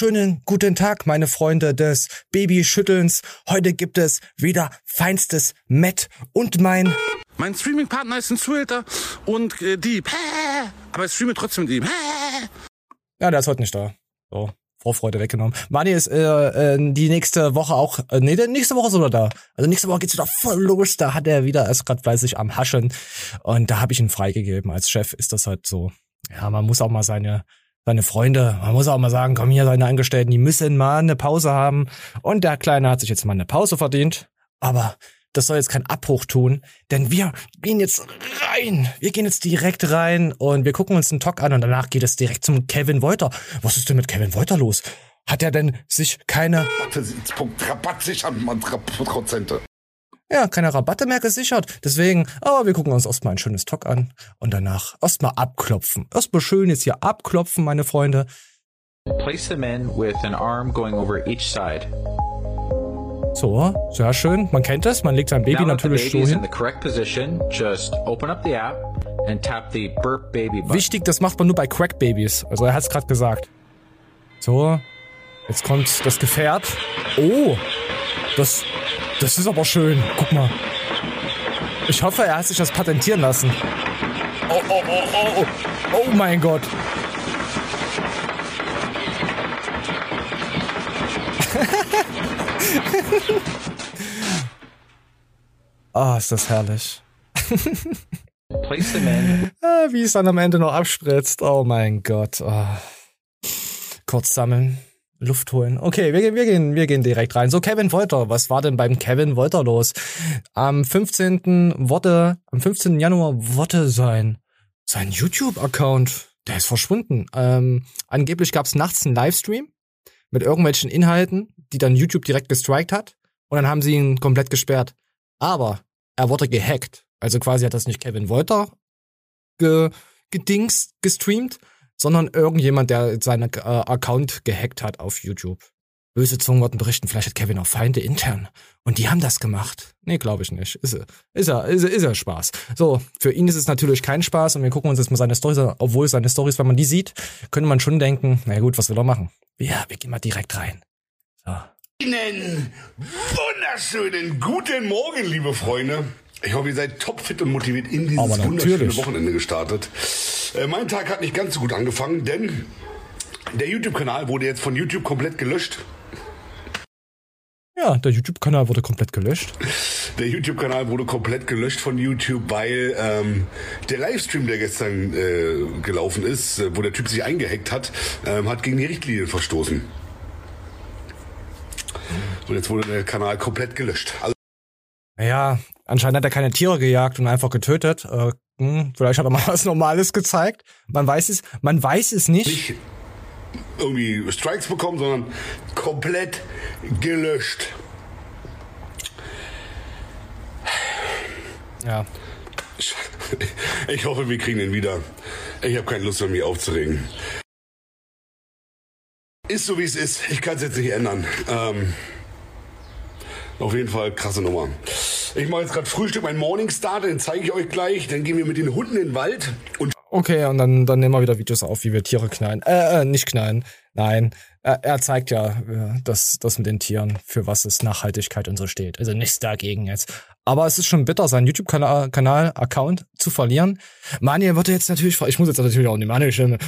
wunderschönen guten Tag, meine Freunde des Babyschüttelns. Heute gibt es wieder feinstes Met und mein... Mein Streaming-Partner ist ein Zuhälter und äh, Dieb. Aber ich streame trotzdem Dieb. Ja, der ist heute nicht da. So. Vorfreude weggenommen. Mani ist äh, äh, die nächste Woche auch, äh, nee, nächste Woche ist er da. Also nächste Woche geht's wieder voll los. Da hat er wieder, ist gerade fleißig am Haschen. Und da habe ich ihn freigegeben. Als Chef ist das halt so. Ja, man muss auch mal seine seine Freunde, man muss auch mal sagen, komm hier, seine Angestellten, die müssen mal eine Pause haben. Und der Kleine hat sich jetzt mal eine Pause verdient. Aber das soll jetzt kein Abbruch tun, denn wir gehen jetzt rein. Wir gehen jetzt direkt rein und wir gucken uns einen Talk an und danach geht es direkt zum Kevin Wolter. Was ist denn mit Kevin Wolter los? Hat er denn sich keine Rabatt sichern, man Prozente. Ja, keine Rabatte mehr gesichert. Deswegen, aber wir gucken uns erstmal ein schönes Talk an und danach erstmal abklopfen. Erstmal schön jetzt hier abklopfen, meine Freunde. Place them in with an arm going over each side. So, sehr schön. Man kennt das. Man legt sein Baby natürlich so hin. Wichtig, das macht man nur bei Crack Babys. Also er hat es gerade gesagt. So, jetzt kommt das Gefährt. Oh, das, das ist aber schön. Guck mal. Ich hoffe, er hat sich das patentieren lassen. Oh, oh, oh, oh, oh. Oh mein Gott. Ah, oh, ist das herrlich. Ah, wie es dann am Ende noch abspritzt. Oh mein Gott. Oh. Kurz sammeln. Luft holen. Okay, wir, wir, gehen, wir gehen direkt rein. So, Kevin Wolter, was war denn beim Kevin Wolter los? Am 15. Worte, am 15. Januar wollte sein, sein YouTube-Account, der ist verschwunden. Ähm, angeblich gab es nachts einen Livestream mit irgendwelchen Inhalten, die dann YouTube direkt gestrikt hat. Und dann haben sie ihn komplett gesperrt. Aber er wurde gehackt. Also quasi hat das nicht Kevin Wolter ge gedingst, gestreamt, sondern irgendjemand, der seinen äh, Account gehackt hat auf YouTube. Böse Zungen wurden berichten, vielleicht hat Kevin auch Feinde intern. Und die haben das gemacht. Nee, glaube ich nicht. Ist, ist, er, ist, ist er Spaß. So, für ihn ist es natürlich kein Spaß und wir gucken uns jetzt mal seine Storys an. Obwohl seine Storys, wenn man die sieht, könnte man schon denken, na gut, was will er machen? Ja, wir gehen mal direkt rein. So. Ihnen wunderschönen guten Morgen, liebe Freunde. Ich hoffe, ihr seid topfit und motiviert in dieses wunderschöne Wochenende gestartet. Äh, mein Tag hat nicht ganz so gut angefangen, denn der YouTube-Kanal wurde jetzt von YouTube komplett gelöscht. Ja, der YouTube-Kanal wurde komplett gelöscht. Der YouTube-Kanal wurde komplett gelöscht von YouTube, weil ähm, der Livestream, der gestern äh, gelaufen ist, äh, wo der Typ sich eingehackt hat, ähm, hat gegen die Richtlinien verstoßen. Und jetzt wurde der Kanal komplett gelöscht. Also ja, anscheinend hat er keine Tiere gejagt und einfach getötet. Äh, hm, vielleicht hat er mal was Normales gezeigt. Man weiß es, man weiß es nicht. nicht irgendwie Strikes bekommen, sondern komplett gelöscht. Ja. Ich hoffe, wir kriegen ihn wieder. Ich habe keine Lust mehr, mich aufzuregen. Ist so, wie es ist. Ich kann es jetzt nicht ändern. Ähm, auf jeden Fall krasse Nummer. Ich mache jetzt gerade Frühstück, mein Morning Start, den zeige ich euch gleich. Dann gehen wir mit den Hunden in den Wald und Okay, und dann, dann nehmen wir wieder Videos auf, wie wir Tiere knallen. Äh, äh nicht knallen. Nein. Er, er zeigt ja, äh, dass das mit den Tieren, für was es Nachhaltigkeit und so steht. Also nichts dagegen jetzt. Aber es ist schon bitter, seinen YouTube-Kanal-Account zu verlieren. Manuel wird jetzt natürlich, ich muss jetzt natürlich auch nicht Manuel stellen.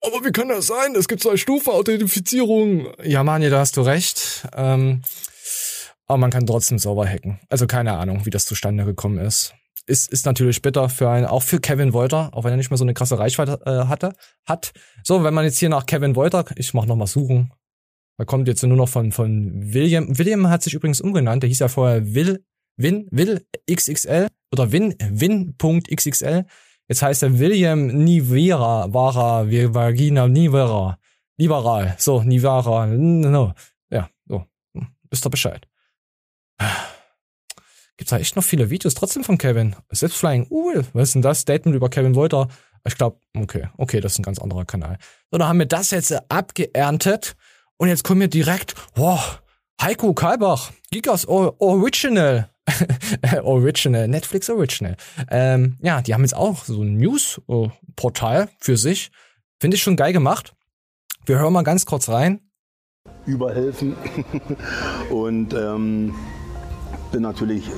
Aber wie kann das sein? Es gibt zwei Stufen Authentifizierung. Ja, Manuel, da hast du recht. Ähm, aber man kann trotzdem sauber hacken. Also keine Ahnung, wie das zustande gekommen ist. Ist, ist natürlich bitter für einen, auch für Kevin Wolter, auch wenn er nicht mehr so eine krasse Reichweite äh, hatte, hat. So, wenn man jetzt hier nach Kevin Wolter, ich mach noch mal suchen. Da kommt jetzt nur noch von, von William. William hat sich übrigens umgenannt. Der hieß ja vorher Will, Win, Will XXL oder Win, Win.xxl. Jetzt heißt er William Nivera, Vara, Vagina Nivera. Liberal. So, Nivara. No. Ja, so. Wisst ihr Bescheid. Gibt's da echt noch viele Videos trotzdem von Kevin? Selbst Flying Uhl, was ist denn das? Statement über Kevin Wolter. Ich glaube, okay, okay, das ist ein ganz anderer Kanal. So, dann haben wir das jetzt abgeerntet und jetzt kommen wir direkt, wow, Heiko Kalbach, Gigas Original. Original, Netflix Original. Ähm, ja, die haben jetzt auch so ein News-Portal für sich. Finde ich schon geil gemacht Wir hören mal ganz kurz rein. Überhelfen. und ähm, bin natürlich äh,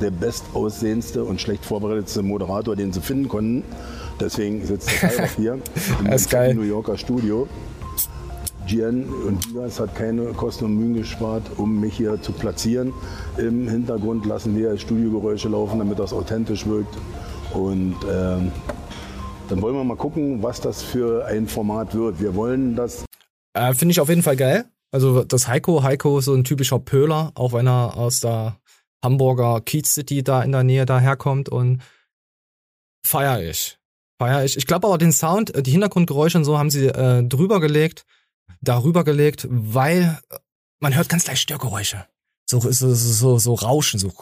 der bestaussehendste und schlecht vorbereitetste Moderator, den sie finden konnten. Deswegen sitzt der Kai hier im New Yorker Studio. Gian und Diaz hat keine Kosten und Mühen gespart, um mich hier zu platzieren. Im Hintergrund lassen wir Studiogeräusche laufen, damit das authentisch wirkt. Und ähm, dann wollen wir mal gucken, was das für ein Format wird. Wir wollen das. Äh, Finde ich auf jeden Fall geil. Also das Heiko, Heiko ist so ein typischer Pöler, auch wenn er aus der Hamburger Kiez City da in der Nähe daherkommt und feier ich. Feier ich. Ich glaube aber den Sound, äh, die Hintergrundgeräusche und so haben sie äh, drüber gelegt, darüber gelegt, weil man hört ganz leicht Störgeräusche. So, so, so, so Rauschen, so.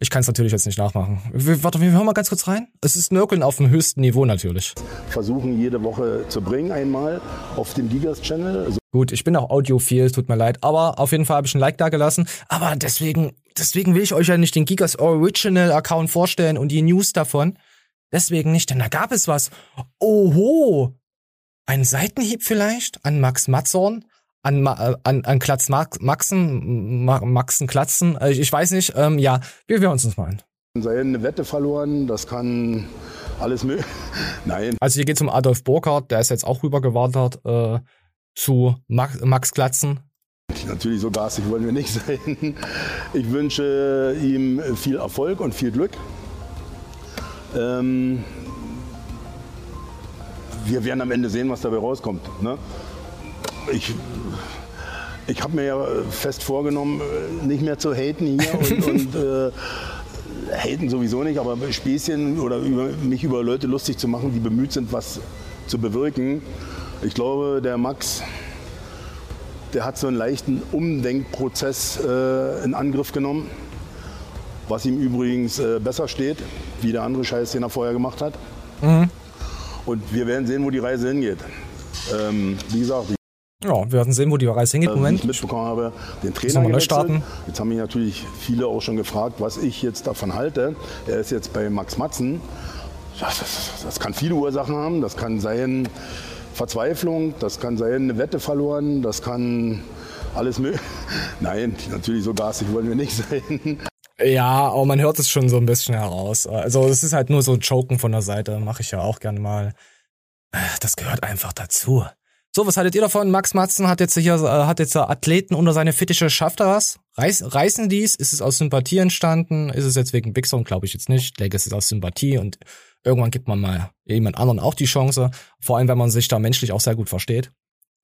Ich kann es natürlich jetzt nicht nachmachen. Warte, wir hören mal ganz kurz rein. Es ist Nörkeln auf dem höchsten Niveau natürlich. Versuchen jede Woche zu bringen einmal auf dem Gigas Channel. Also Gut, ich bin auch audiophil, tut mir leid, aber auf jeden Fall habe ich ein Like da gelassen. Aber deswegen, deswegen will ich euch ja nicht den Gigas Original Account vorstellen und die News davon. Deswegen nicht, denn da gab es was. Oho! Ein Seitenhieb vielleicht an Max Matzorn? an, äh, an, an Klatz Maxen, Maxen Klatzen, äh, ich weiß nicht, ähm, ja, wir hören uns das mal an. Sei eine Wette verloren, das kann alles möglich. Nein. Also hier geht es um Adolf Burkhardt, der ist jetzt auch rübergewandert äh, zu Max, Max Klatzen. Natürlich so garstig wollen wir nicht sein. Ich wünsche ihm viel Erfolg und viel Glück. Ähm, wir werden am Ende sehen, was dabei rauskommt. Ne? ich, ich habe mir ja fest vorgenommen, nicht mehr zu haten hier und, und äh, haten sowieso nicht, aber Späßchen oder über, mich über Leute lustig zu machen, die bemüht sind, was zu bewirken. Ich glaube, der Max, der hat so einen leichten Umdenkprozess äh, in Angriff genommen, was ihm übrigens äh, besser steht, wie der andere Scheiß, den er vorher gemacht hat. Mhm. Und wir werden sehen, wo die Reise hingeht. Ähm, wie gesagt, ja, wir werden sehen, wo die Reise hingeht. Äh, Moment. Ich mitbekommen habe, den Trainer gewechselt. starten. Jetzt haben mich natürlich viele auch schon gefragt, was ich jetzt davon halte. Er ist jetzt bei Max Matzen. Das, das, das kann viele Ursachen haben. Das kann sein Verzweiflung, das kann sein eine Wette verloren, das kann alles mögliche. Nein, natürlich so garstig wollen wir nicht sein. Ja, aber man hört es schon so ein bisschen heraus. Also es ist halt nur so Joken von der Seite, mache ich ja auch gerne mal. Das gehört einfach dazu. So, was haltet ihr davon? Max Matzen hat jetzt hier, äh, hat jetzt Athleten unter seine Fittiche. Schafft er was? Reiß, reißen die's? Ist es aus Sympathie entstanden? Ist es jetzt wegen Big Song? Glaube ich jetzt nicht. Ich denke, es ist aus Sympathie und irgendwann gibt man mal jemand anderen auch die Chance. Vor allem, wenn man sich da menschlich auch sehr gut versteht.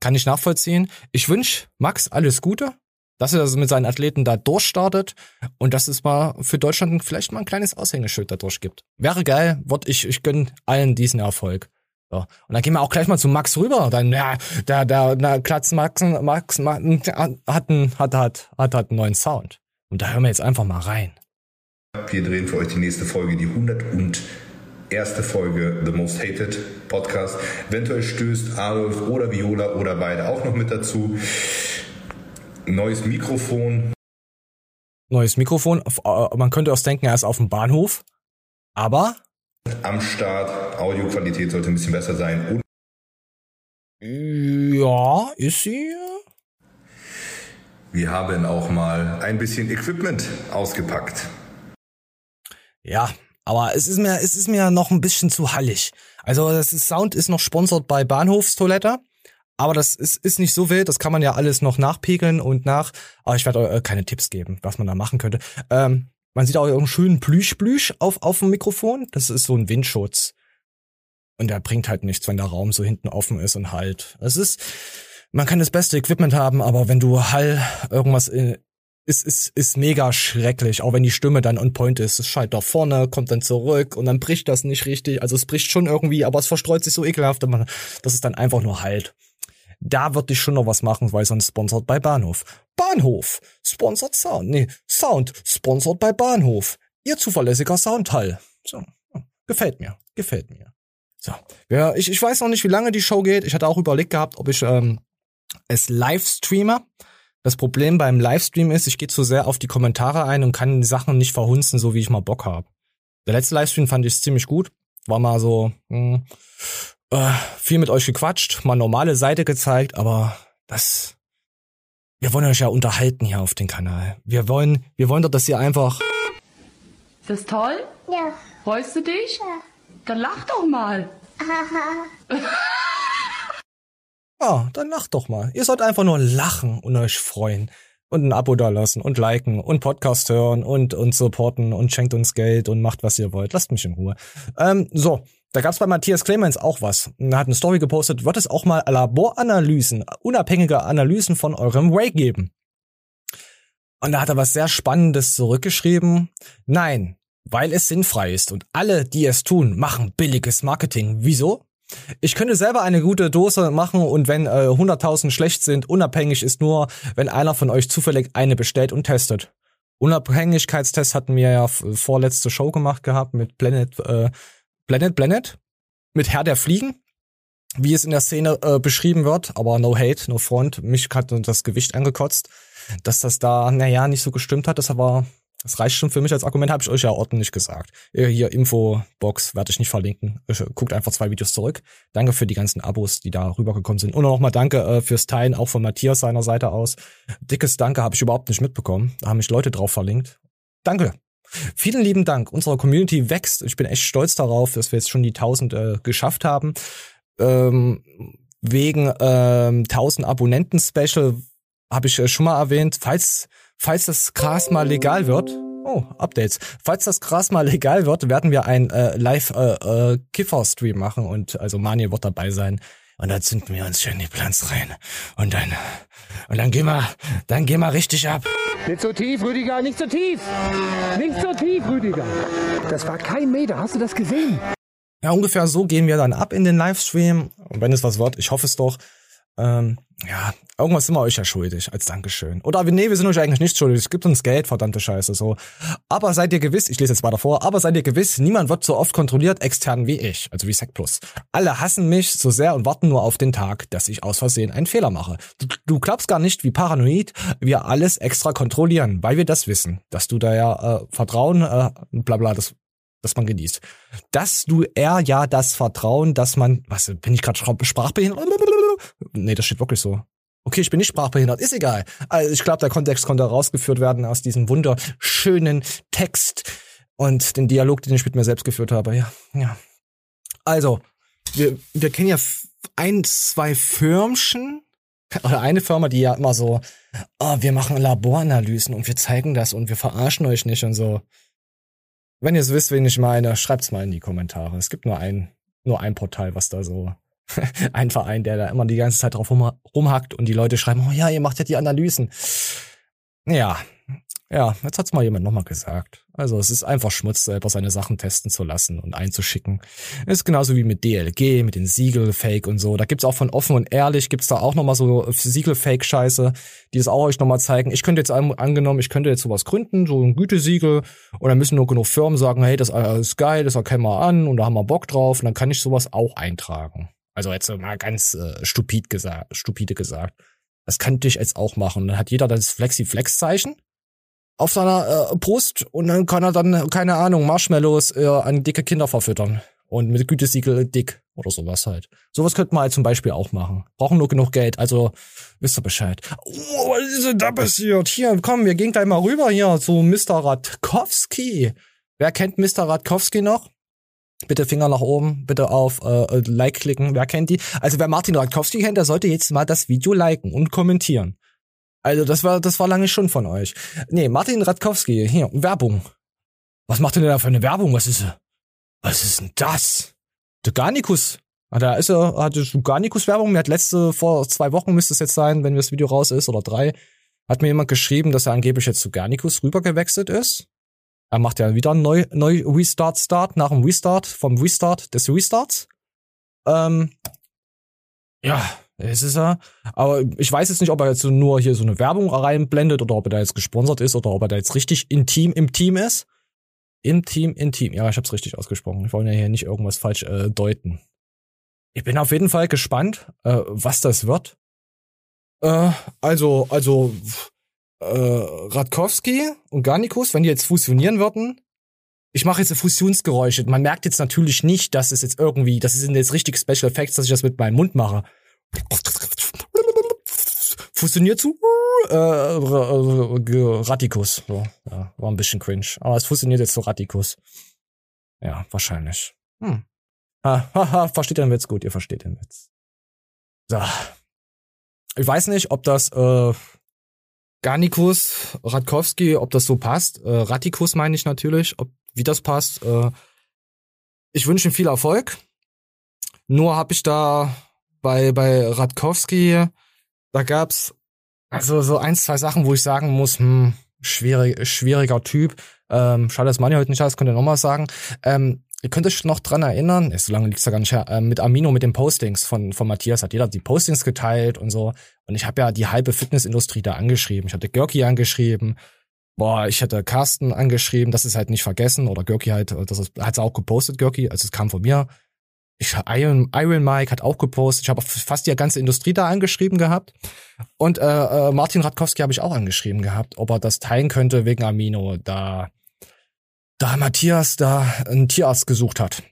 Kann ich nachvollziehen. Ich wünsche Max alles Gute, dass er also mit seinen Athleten da durchstartet und dass es mal für Deutschland vielleicht mal ein kleines Aushängeschild da durchgibt. Wäre geil, Wort ich, ich gönn allen diesen Erfolg. So. Und dann gehen wir auch gleich mal zu Max rüber. Dann, ja, der, der, der Klatz Max, Max, Max hat, einen, hat, hat, hat, hat einen neuen Sound. Und da hören wir jetzt einfach mal rein. Wir drehen für euch die nächste Folge, die 100 und erste Folge The Most Hated Podcast. Eventuell stößt Adolf oder Viola oder beide auch noch mit dazu. Neues Mikrofon. Neues Mikrofon. Äh, man könnte auch denken, er ist auf dem Bahnhof. Aber am Start. Audioqualität sollte ein bisschen besser sein. Und ja, ist sie. Wir haben auch mal ein bisschen Equipment ausgepackt. Ja, aber es ist mir, es ist mir noch ein bisschen zu hallig. Also das ist, Sound ist noch sponsert bei Bahnhofstoilette. Aber das ist, ist nicht so wild, das kann man ja alles noch nachpegeln und nach. Aber ich werde euch äh, keine Tipps geben, was man da machen könnte. Ähm, man sieht auch einen schönen Plüsch-Plüsch auf, auf dem Mikrofon. Das ist so ein Windschutz. Und der bringt halt nichts, wenn der Raum so hinten offen ist und halt. Es ist, man kann das beste Equipment haben, aber wenn du Hall irgendwas in, ist, ist, ist mega schrecklich, auch wenn die Stimme dann on point ist. Es schaltet da vorne, kommt dann zurück und dann bricht das nicht richtig. Also es bricht schon irgendwie, aber es verstreut sich so ekelhaft, dass es dann einfach nur halt. Da würde ich schon noch was machen, weil sonst sponsert bei Bahnhof. Bahnhof, sponsert Sound. Nee, Sound, sponsert bei Bahnhof. Ihr zuverlässiger Soundteil. So, gefällt mir, gefällt mir. So, ja, ich, ich weiß noch nicht, wie lange die Show geht. Ich hatte auch überlegt gehabt, ob ich ähm, es live streame. Das Problem beim Livestream ist, ich gehe zu sehr auf die Kommentare ein und kann die Sachen nicht verhunzen, so wie ich mal Bock habe. Der letzte Livestream fand ich ziemlich gut. War mal so, mh, hm, äh, viel mit euch gequatscht, mal normale Seite gezeigt, aber das, wir wollen euch ja unterhalten hier auf dem Kanal. Wir wollen, wir wollen doch, dass ihr einfach. Ist das toll? Ja. Freust du dich? Ja. Dann lach doch mal. ja, dann lacht doch mal. Ihr sollt einfach nur lachen und euch freuen. Und ein Abo da lassen und liken und Podcast hören und uns supporten und schenkt uns Geld und macht, was ihr wollt. Lasst mich in Ruhe. Ähm, so, da gab's bei Matthias Clemens auch was. Er hat eine Story gepostet, wird es auch mal Laboranalysen, unabhängige Analysen von eurem Whey geben. Und da hat er was sehr Spannendes zurückgeschrieben. Nein, weil es sinnfrei ist und alle, die es tun, machen billiges Marketing. Wieso? Ich könnte selber eine gute Dose machen und wenn äh, 100.000 schlecht sind, unabhängig ist nur, wenn einer von euch zufällig eine bestellt und testet. Unabhängigkeitstest hatten wir ja vorletzte Show gemacht gehabt mit Planet, äh, Planet, Planet, mit Herr der Fliegen, wie es in der Szene äh, beschrieben wird, aber no hate, no front. Mich hat das Gewicht angekotzt, dass das da, naja, nicht so gestimmt hat, das aber das reicht schon für mich als Argument, habe ich euch ja ordentlich gesagt. Hier Infobox werde ich nicht verlinken. Guckt einfach zwei Videos zurück. Danke für die ganzen Abos, die da rübergekommen sind. Und nochmal danke äh, fürs Teilen, auch von Matthias seiner Seite aus. Dickes Danke habe ich überhaupt nicht mitbekommen. Da haben mich Leute drauf verlinkt. Danke. Vielen lieben Dank. Unsere Community wächst. Ich bin echt stolz darauf, dass wir jetzt schon die 1000 äh, geschafft haben. Ähm, wegen ähm, 1000 Abonnenten-Special habe ich äh, schon mal erwähnt. Falls Falls das Gras mal legal wird, oh, Updates. Falls das Gras mal legal wird, werden wir ein äh, Live äh, äh, Kiffer-Stream machen und also Mani wird dabei sein. Und dann zünden wir uns schön die Plants rein. Und dann, und dann gehen wir, dann gehen wir richtig ab. Nicht so tief, Rüdiger, nicht so tief. Nicht so tief, Rüdiger. Das war kein Meter, hast du das gesehen? Ja, ungefähr so gehen wir dann ab in den Livestream. Und wenn es was wird, ich hoffe es doch, ähm, ja, irgendwas sind wir euch ja schuldig als Dankeschön. Oder nee, wir sind euch eigentlich nicht schuldig. Es gibt uns Geld, verdammte Scheiße, so. Aber seid ihr gewiss, ich lese jetzt weiter vor, aber seid ihr gewiss, niemand wird so oft kontrolliert extern wie ich, also wie Sec. Alle hassen mich so sehr und warten nur auf den Tag, dass ich aus Versehen einen Fehler mache. Du, du glaubst gar nicht, wie paranoid wir alles extra kontrollieren, weil wir das wissen, dass du da ja äh, Vertrauen, äh, bla bla, das dass man genießt. Dass du eher ja das Vertrauen, dass man, was, bin ich gerade sprachbehindert? Nee, das steht wirklich so. Okay, ich bin nicht sprachbehindert, ist egal. Also ich glaube, der Kontext konnte herausgeführt werden aus diesem wunderschönen Text und den Dialog, den ich mit mir selbst geführt habe. Ja, ja. Also, wir, wir kennen ja ein, zwei Firmchen oder eine Firma, die ja immer so, oh, wir machen Laboranalysen und wir zeigen das und wir verarschen euch nicht und so. Wenn ihr es wisst, wen ich meine, schreibt's mal in die Kommentare. Es gibt nur ein, nur ein Portal, was da so, ein Verein, der da immer die ganze Zeit drauf rum, rumhackt und die Leute schreiben, oh ja, ihr macht ja die Analysen. Ja, ja, jetzt hat's mal jemand nochmal gesagt. Also es ist einfach Schmutz, selber seine Sachen testen zu lassen und einzuschicken. Ist genauso wie mit DLG, mit den Siegel-Fake und so. Da gibt's auch von offen und ehrlich, gibt's da auch nochmal so Siegel-Fake-Scheiße, die es auch euch nochmal zeigen. Ich könnte jetzt angenommen, ich könnte jetzt sowas gründen, so ein Gütesiegel, und dann müssen nur genug Firmen sagen, hey, das ist geil, das erkennen wir an und da haben wir Bock drauf und dann kann ich sowas auch eintragen. Also jetzt mal ganz äh, stupid gesagt, stupide gesagt. Das könnte ich jetzt auch machen. Dann hat jeder das Flexi-Flex-Zeichen auf seiner äh, Brust und dann kann er dann, keine Ahnung, Marshmallows äh, an dicke Kinder verfüttern. Und mit Gütesiegel dick oder sowas halt. Sowas könnte man halt zum Beispiel auch machen. Brauchen nur genug Geld, also wisst ihr Bescheid. Oh, was ist denn da passiert? Hier, komm, wir gehen gleich mal rüber hier zu Mr. Radkowski. Wer kennt Mr. Radkowski noch? Bitte Finger nach oben, bitte auf äh, Like klicken. Wer kennt die? Also wer Martin Radkowski kennt, der sollte jetzt mal das Video liken und kommentieren. Also das war, das war lange schon von euch. Nee, Martin Radkowski, hier, Werbung. Was macht denn da für eine Werbung? Was ist, was ist denn das? Der Garnicus. Ah, da ist er, hatte Garnicus Werbung. Mir hat letzte, vor zwei Wochen müsste es jetzt sein, wenn das Video raus ist, oder drei, hat mir jemand geschrieben, dass er angeblich jetzt zu Garnicus rübergewechselt ist. Er macht ja wieder einen neu, neu Restart Start nach dem Restart, vom Restart des Restarts. Ähm, ja, es ist er. Aber ich weiß jetzt nicht, ob er jetzt nur hier so eine Werbung reinblendet oder ob er da jetzt gesponsert ist oder ob er da jetzt richtig intim im Team ist. Im Team, intim. Ja, ich hab's richtig ausgesprochen. Ich wollte ja hier nicht irgendwas falsch äh, deuten. Ich bin auf jeden Fall gespannt, äh, was das wird. Äh, also, also, äh, Radkowski und Garnikus, wenn die jetzt fusionieren würden, ich mache jetzt Fusionsgeräusche. Man merkt jetzt natürlich nicht, dass es jetzt irgendwie, das sind jetzt richtig Special Effects, dass ich das mit meinem Mund mache. Fusioniert zu äh, Ratikus. So, ja, war ein bisschen cringe. Aber es fusioniert jetzt zu Ratikus. Ja, wahrscheinlich. Hm. Ha, ha, ha, versteht den Witz gut, ihr versteht den Witz. So. Ich weiß nicht, ob das äh, Garnikus, Radkowski, ob das so passt. Äh, Ratikus meine ich natürlich, ob wie das passt. Äh, ich wünsche ihm viel Erfolg. Nur habe ich da bei bei Radkowski, da gab's also so ein, zwei Sachen, wo ich sagen muss, hm, schwierig, schwieriger Typ. Ähm, schade, dass Mani heute nicht ist, könnt ihr nochmal sagen. Ähm, Ihr könnt euch noch dran erinnern, so lange liegt's da gar nicht her, äh, mit Amino, mit den Postings von, von Matthias hat jeder die Postings geteilt und so. Und ich habe ja die halbe Fitnessindustrie da angeschrieben. Ich hatte Görki angeschrieben. Boah, ich hatte Carsten angeschrieben, das ist halt nicht vergessen. Oder Görki halt, das hat's auch gepostet, Görki, also es kam von mir. Ich, Iron, Iron Mike hat auch gepostet. Ich habe fast die ganze Industrie da angeschrieben gehabt. Und äh, äh, Martin Radkowski habe ich auch angeschrieben gehabt, ob er das teilen könnte wegen Amino. Da da Matthias da einen Tierarzt gesucht hat.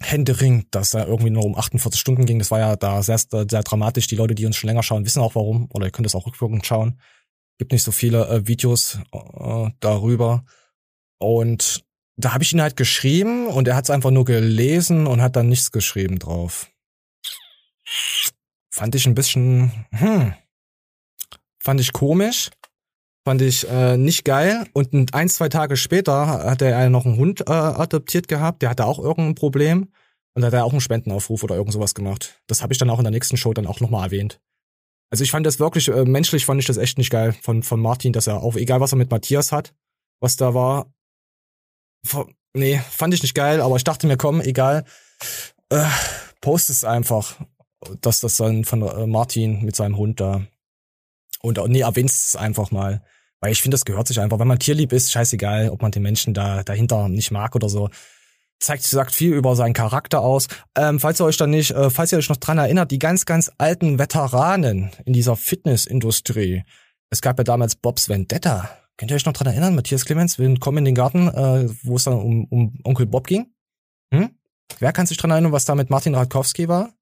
Händering, dass da irgendwie nur um 48 Stunden ging. Das war ja da sehr, sehr dramatisch. Die Leute, die uns schon länger schauen, wissen auch warum. Oder ihr könnt es auch rückwirkend schauen. Gibt nicht so viele äh, Videos äh, darüber. Und da habe ich ihn halt geschrieben und er hat es einfach nur gelesen und hat dann nichts geschrieben drauf. Fand ich ein bisschen, hm, fand ich komisch. Fand ich äh, nicht geil. Und ein, zwei Tage später hat er noch einen Hund äh, adoptiert gehabt, der hatte auch irgendein Problem. Und hat er auch einen Spendenaufruf oder irgend sowas gemacht. Das habe ich dann auch in der nächsten Show dann auch nochmal erwähnt. Also ich fand das wirklich, äh, menschlich fand ich das echt nicht geil von, von Martin, dass er auch, egal was er mit Matthias hat, was da war, nee, fand ich nicht geil, aber ich dachte mir, komm, egal, äh, post es einfach, dass das dann von äh, Martin mit seinem Hund da und nee, erwähnst es einfach mal. Weil ich finde, das gehört sich einfach. Wenn man tierlieb ist, scheißegal, ob man den Menschen da dahinter nicht mag oder so. Zeigt, sagt viel über seinen Charakter aus. Ähm, falls ihr euch dann nicht, äh, falls ihr euch noch dran erinnert, die ganz, ganz alten Veteranen in dieser Fitnessindustrie. Es gab ja damals Bobs Vendetta. Könnt ihr euch noch dran erinnern? Matthias Clemens, willkommen in den Garten, äh, wo es dann um, um Onkel Bob ging. Hm? Wer kann sich dran erinnern, was da mit Martin Radkowski war?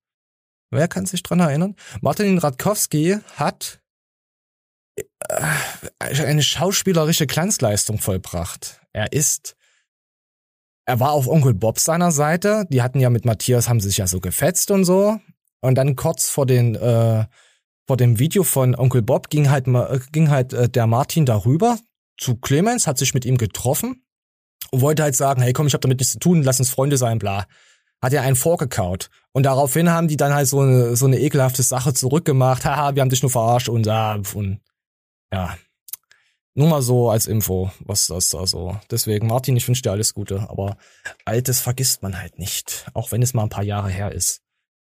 Wer kann sich dran erinnern? Martin Radkowski hat äh, eine schauspielerische Glanzleistung vollbracht. Er ist, er war auf Onkel Bob seiner Seite. Die hatten ja mit Matthias, haben sich ja so gefetzt und so. Und dann kurz vor den, äh, vor dem Video von Onkel Bob ging halt, ging halt äh, der Martin darüber zu Clemens, hat sich mit ihm getroffen und wollte halt sagen, hey komm, ich habe damit nichts zu tun, lass uns Freunde sein, bla. Hat er einen vorgekaut. Und daraufhin haben die dann halt so eine, so eine ekelhafte Sache zurückgemacht. Haha, wir haben dich nur verarscht und, ah, und ja, nur mal so als Info, was das da so. Deswegen, Martin, ich wünsche dir alles Gute, aber Altes vergisst man halt nicht, auch wenn es mal ein paar Jahre her ist.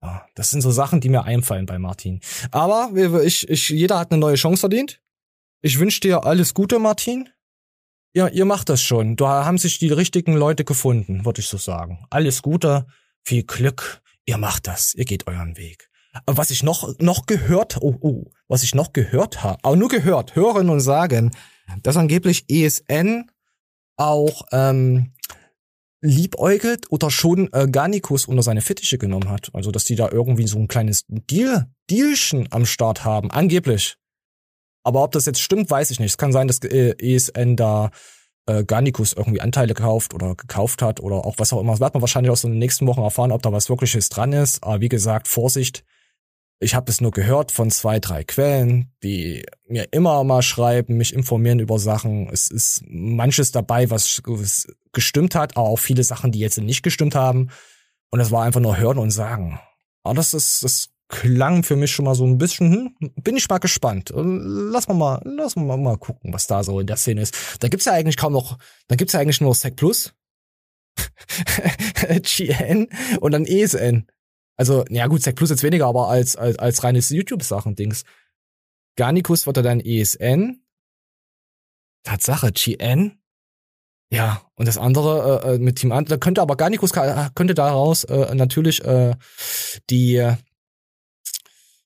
Ja, das sind so Sachen, die mir einfallen bei Martin. Aber ich, ich, jeder hat eine neue Chance verdient. Ich wünsche dir alles Gute, Martin. Ja, ihr macht das schon. Da haben sich die richtigen Leute gefunden, würde ich so sagen. Alles Gute, viel Glück. Ihr macht das. Ihr geht euren Weg. Was ich noch, noch gehört, oh, oh, was ich noch gehört habe, auch nur gehört, hören und sagen, dass angeblich ESN auch ähm, liebäugelt oder schon äh, Garnicus unter seine Fittiche genommen hat. Also, dass die da irgendwie so ein kleines Deal, Dealchen am Start haben, angeblich. Aber ob das jetzt stimmt, weiß ich nicht. Es kann sein, dass äh, ESN da äh, Garnicus irgendwie Anteile gekauft oder gekauft hat oder auch was auch immer. Das wird man wahrscheinlich aus den nächsten Wochen erfahren, ob da was wirkliches dran ist. Aber wie gesagt, Vorsicht, ich habe es nur gehört von zwei, drei Quellen, die mir immer mal schreiben, mich informieren über Sachen. Es ist manches dabei, was gestimmt hat, aber auch viele Sachen, die jetzt nicht gestimmt haben. Und es war einfach nur hören und sagen. Aber das ist, das klang für mich schon mal so ein bisschen, hm, bin ich mal gespannt. Lass mal mal, lass mal mal gucken, was da so in der Szene ist. Da gibt's ja eigentlich kaum noch, da gibt's ja eigentlich nur Sec Plus, GN und dann ESN. Also, ja gut, Sec Plus jetzt weniger, aber als, als, als reines YouTube-Sachen-Dings. Garnicus wird er dann ESN. Tatsache, GN. Ja, und das andere äh, äh mit Team Ant, da könnte aber Garnicus könnte daraus äh, natürlich äh, die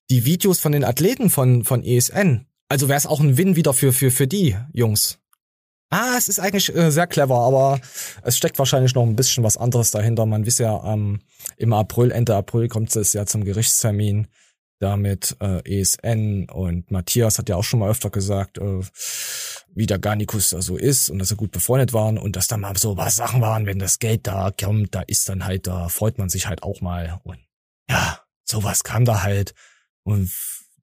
die Videos von den Athleten von von ESN. Also wäre es auch ein Win wieder für für für die Jungs. Ah, es ist eigentlich äh, sehr clever, aber es steckt wahrscheinlich noch ein bisschen was anderes dahinter. Man wisst ja, ähm, im April, Ende April kommt es ja zum Gerichtstermin damit äh, ESN und Matthias hat ja auch schon mal öfter gesagt, äh, wie der Garnikus da so ist und dass sie gut befreundet waren und dass da mal so was Sachen waren, wenn das Geld da kommt, da ist dann halt, da freut man sich halt auch mal und ja, sowas kam da halt und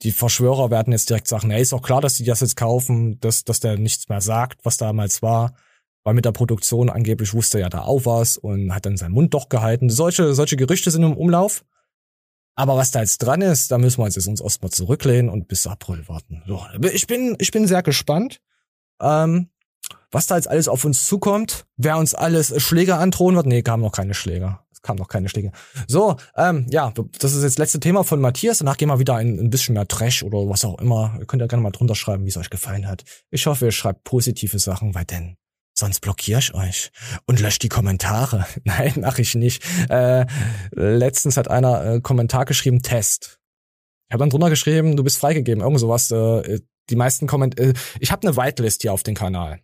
die Verschwörer werden jetzt direkt sagen, ey, ist auch klar, dass die das jetzt kaufen, dass, dass der nichts mehr sagt, was damals war. Weil mit der Produktion angeblich wusste er ja da auch was und hat dann seinen Mund doch gehalten. Solche, solche Gerüchte sind im Umlauf. Aber was da jetzt dran ist, da müssen wir jetzt uns erstmal zurücklehnen und bis April warten. So, ich bin, ich bin sehr gespannt, ähm, was da jetzt alles auf uns zukommt. Wer uns alles Schläger androhen wird. Nee, kamen noch keine Schläger kam noch keine Schläge. So, ähm, ja, das ist jetzt das letzte Thema von Matthias. Danach gehen wir wieder ein, ein bisschen mehr Trash oder was auch immer. Ihr könnt ja gerne mal drunter schreiben, wie es euch gefallen hat. Ich hoffe, ihr schreibt positive Sachen, weil denn sonst blockiere ich euch und löscht die Kommentare. Nein, mach ich nicht. Äh, letztens hat einer äh, Kommentar geschrieben, Test. Ich habe dann drunter geschrieben, du bist freigegeben, irgend sowas. Äh, die meisten Komment äh, ich habe eine Whitelist hier auf dem Kanal.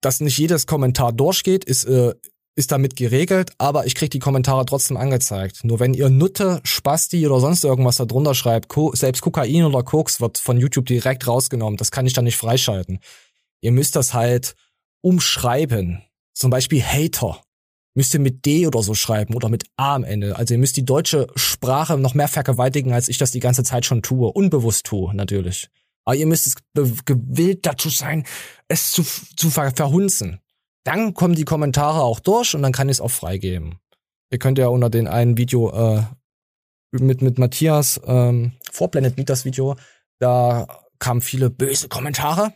Dass nicht jedes Kommentar durchgeht, ist äh, ist damit geregelt, aber ich krieg die Kommentare trotzdem angezeigt. Nur wenn ihr Nutte, Spasti oder sonst irgendwas da drunter schreibt, Ko selbst Kokain oder Koks wird von YouTube direkt rausgenommen. Das kann ich dann nicht freischalten. Ihr müsst das halt umschreiben. Zum Beispiel Hater. Müsst ihr mit D oder so schreiben oder mit A am Ende. Also ihr müsst die deutsche Sprache noch mehr vergewaltigen, als ich das die ganze Zeit schon tue. Unbewusst tue, natürlich. Aber ihr müsst es gewillt dazu sein, es zu, zu ver verhunzen. Dann kommen die Kommentare auch durch und dann kann ich es auch freigeben. Ihr könnt ja unter den einen Video äh, mit, mit Matthias ähm, vorblendet mit das Video, da kamen viele böse Kommentare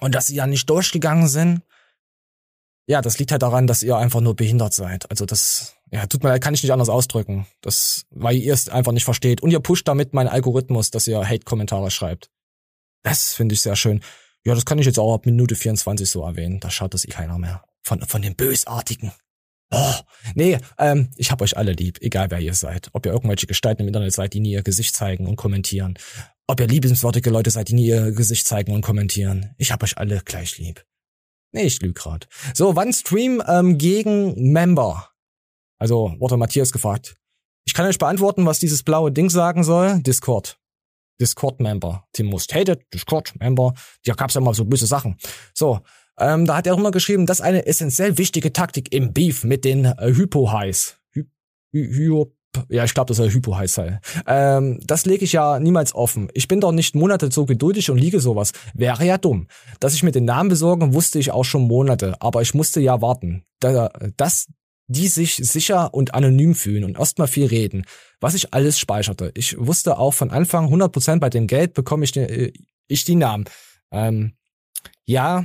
und dass sie ja nicht durchgegangen sind. Ja, das liegt halt daran, dass ihr einfach nur behindert seid. Also das, ja, tut mir leid, kann ich nicht anders ausdrücken. Das, weil ihr es einfach nicht versteht. Und ihr pusht damit meinen Algorithmus, dass ihr Hate-Kommentare schreibt. Das finde ich sehr schön. Ja, das kann ich jetzt auch ab Minute 24 so erwähnen. Da schaut das eh keiner mehr. Von, von den Bösartigen. Oh, nee, ähm, ich hab euch alle lieb, egal wer ihr seid. Ob ihr irgendwelche Gestalten im Internet seid, die nie ihr Gesicht zeigen und kommentieren. Ob ihr liebenswürdige Leute seid, die nie ihr Gesicht zeigen und kommentieren. Ich hab euch alle gleich lieb. Nee, ich lüg grad. So, wann Stream ähm, gegen Member? Also, wurde Matthias gefragt. Ich kann euch beantworten, was dieses blaue Ding sagen soll. Discord. Discord-Member. Team Most Hated, Discord-Member. Da gab's ja mal so böse Sachen. So, ähm, da hat er auch immer geschrieben, das ist eine essentiell wichtige Taktik im Beef mit den äh, Hypo-Highs. Hy Hy ja, ich glaube, das soll Hypo-Highs sein. Ähm, das lege ich ja niemals offen. Ich bin doch nicht Monate so geduldig und liege sowas. Wäre ja dumm. Dass ich mir den Namen besorgen, wusste ich auch schon Monate. Aber ich musste ja warten. Da, das die sich sicher und anonym fühlen und erstmal viel reden, was ich alles speicherte. Ich wusste auch von Anfang 100% bei dem Geld bekomme ich, den, äh, ich die Namen. Ähm, ja,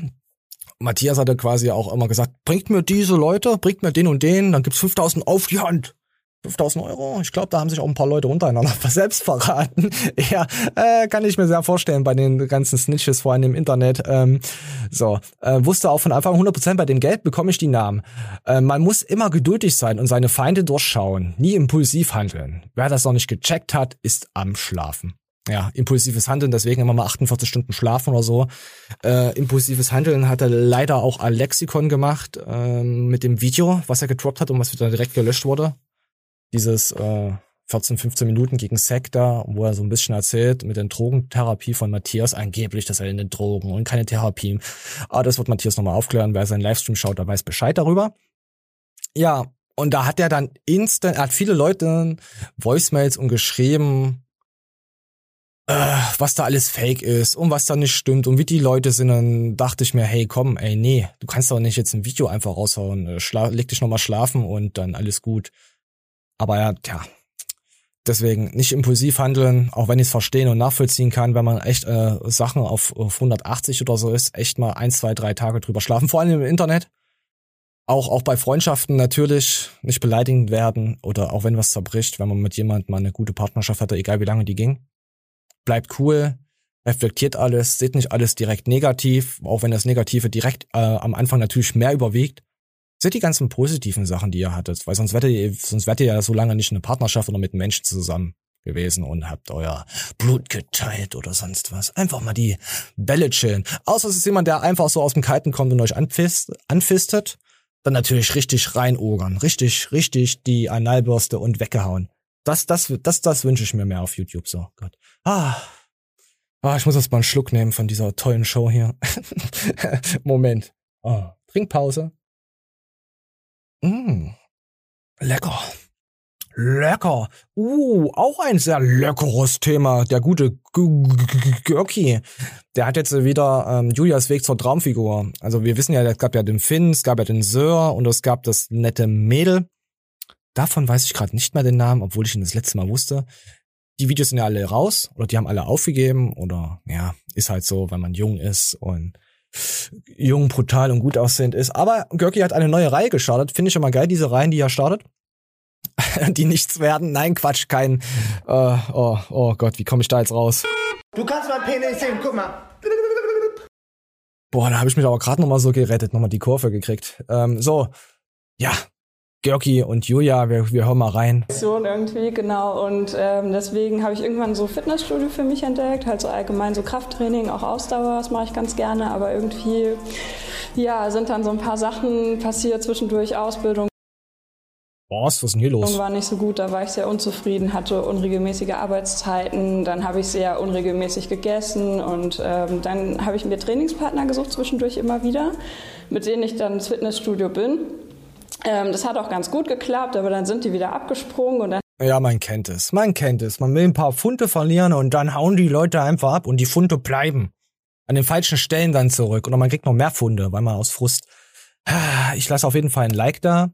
Matthias hatte quasi auch immer gesagt, bringt mir diese Leute, bringt mir den und den, dann gibt's 5000 auf die Hand. 5000 Euro. Ich glaube, da haben sich auch ein paar Leute untereinander selbst verraten. ja, äh, kann ich mir sehr vorstellen bei den ganzen Snitches, vor allem im Internet. Ähm, so, äh, wusste auch von Anfang 100% bei dem Geld bekomme ich die Namen. Äh, man muss immer geduldig sein und seine Feinde durchschauen, nie impulsiv handeln. Wer das noch nicht gecheckt hat, ist am Schlafen. Ja, impulsives Handeln, deswegen immer mal 48 Stunden schlafen oder so. Äh, impulsives Handeln hat er leider auch Alexikon gemacht äh, mit dem Video, was er getroppt hat und was wieder direkt gelöscht wurde dieses äh, 14, 15 Minuten gegen da, wo er so ein bisschen erzählt mit den Drogentherapie von Matthias, angeblich, dass er in den Drogen und keine Therapie. Aber das wird Matthias nochmal aufklären. Wer seinen Livestream schaut, der weiß Bescheid darüber. Ja, und da hat er dann instant, er hat viele Leute Voicemails und geschrieben, äh, was da alles fake ist und was da nicht stimmt und wie die Leute sind, dann dachte ich mir, hey, komm, ey, nee, du kannst doch nicht jetzt ein Video einfach raushauen, äh, Schla leg dich nochmal schlafen und dann alles gut. Aber ja, tja, deswegen nicht impulsiv handeln, auch wenn ich es verstehen und nachvollziehen kann, wenn man echt äh, Sachen auf, auf 180 oder so ist, echt mal ein, zwei, drei Tage drüber schlafen, vor allem im Internet. Auch, auch bei Freundschaften natürlich nicht beleidigend werden oder auch wenn was zerbricht, wenn man mit jemandem mal eine gute Partnerschaft hatte, egal wie lange die ging. Bleibt cool, reflektiert alles, seht nicht alles direkt negativ, auch wenn das Negative direkt äh, am Anfang natürlich mehr überwiegt sind die ganzen positiven Sachen, die ihr hattet, weil sonst werdet ihr, sonst werdet ihr ja so lange nicht in eine Partnerschaft oder mit Menschen zusammen. gewesen und habt euer Blut geteilt oder sonst was. Einfach mal die Bälle chillen. Außer es ist jemand, der einfach so aus dem Kalten kommt und euch anfist, anfistet, dann natürlich richtig reinogern. Richtig, richtig die Analbürste und weggehauen. Das, das, das, das wünsche ich mir mehr auf YouTube. So, Gott. Ah. Ah, ich muss jetzt mal einen Schluck nehmen von dieser tollen Show hier. Moment. Ah. Trinkpause. Mm. Lecker. Lecker. Uh, auch ein sehr leckeres Thema. Der gute Görki. Der hat jetzt wieder ähm, Julias Weg zur Traumfigur. Also wir wissen ja, es gab ja den Finn, es gab ja den Sir und es gab das nette Mädel. Davon weiß ich gerade nicht mehr den Namen, obwohl ich ihn das letzte Mal wusste. Die Videos sind ja alle raus oder die haben alle aufgegeben oder ja, ist halt so, wenn man jung ist und jung, brutal und gut aussehend ist. Aber Görki hat eine neue Reihe gestartet. Finde ich immer geil, diese Reihen, die er startet. die nichts werden. Nein, Quatsch, kein. Äh, oh, oh Gott, wie komme ich da jetzt raus? Du kannst mein Penis sehen, guck mal. Boah, da habe ich mich aber gerade noch mal so gerettet, noch mal die Kurve gekriegt. Ähm, so, ja, Görki und Julia, wir, wir hören mal rein. Irgendwie, genau. Und ähm, deswegen habe ich irgendwann so Fitnessstudio für mich entdeckt, halt so allgemein so Krafttraining, auch Ausdauer, das mache ich ganz gerne. Aber irgendwie, ja, sind dann so ein paar Sachen passiert zwischendurch, Ausbildung. Was, was ist denn hier los? war nicht so gut, da war ich sehr unzufrieden, hatte unregelmäßige Arbeitszeiten, dann habe ich sehr unregelmäßig gegessen und ähm, dann habe ich mir Trainingspartner gesucht zwischendurch immer wieder, mit denen ich dann ins Fitnessstudio bin. Ähm, das hat auch ganz gut geklappt, aber dann sind die wieder abgesprungen und dann ja, man kennt es. Man kennt es. Man will ein paar Funde verlieren und dann hauen die Leute einfach ab und die Funde bleiben. An den falschen Stellen dann zurück. Oder man kriegt noch mehr Funde, weil man aus Frust. Ich lasse auf jeden Fall ein Like da.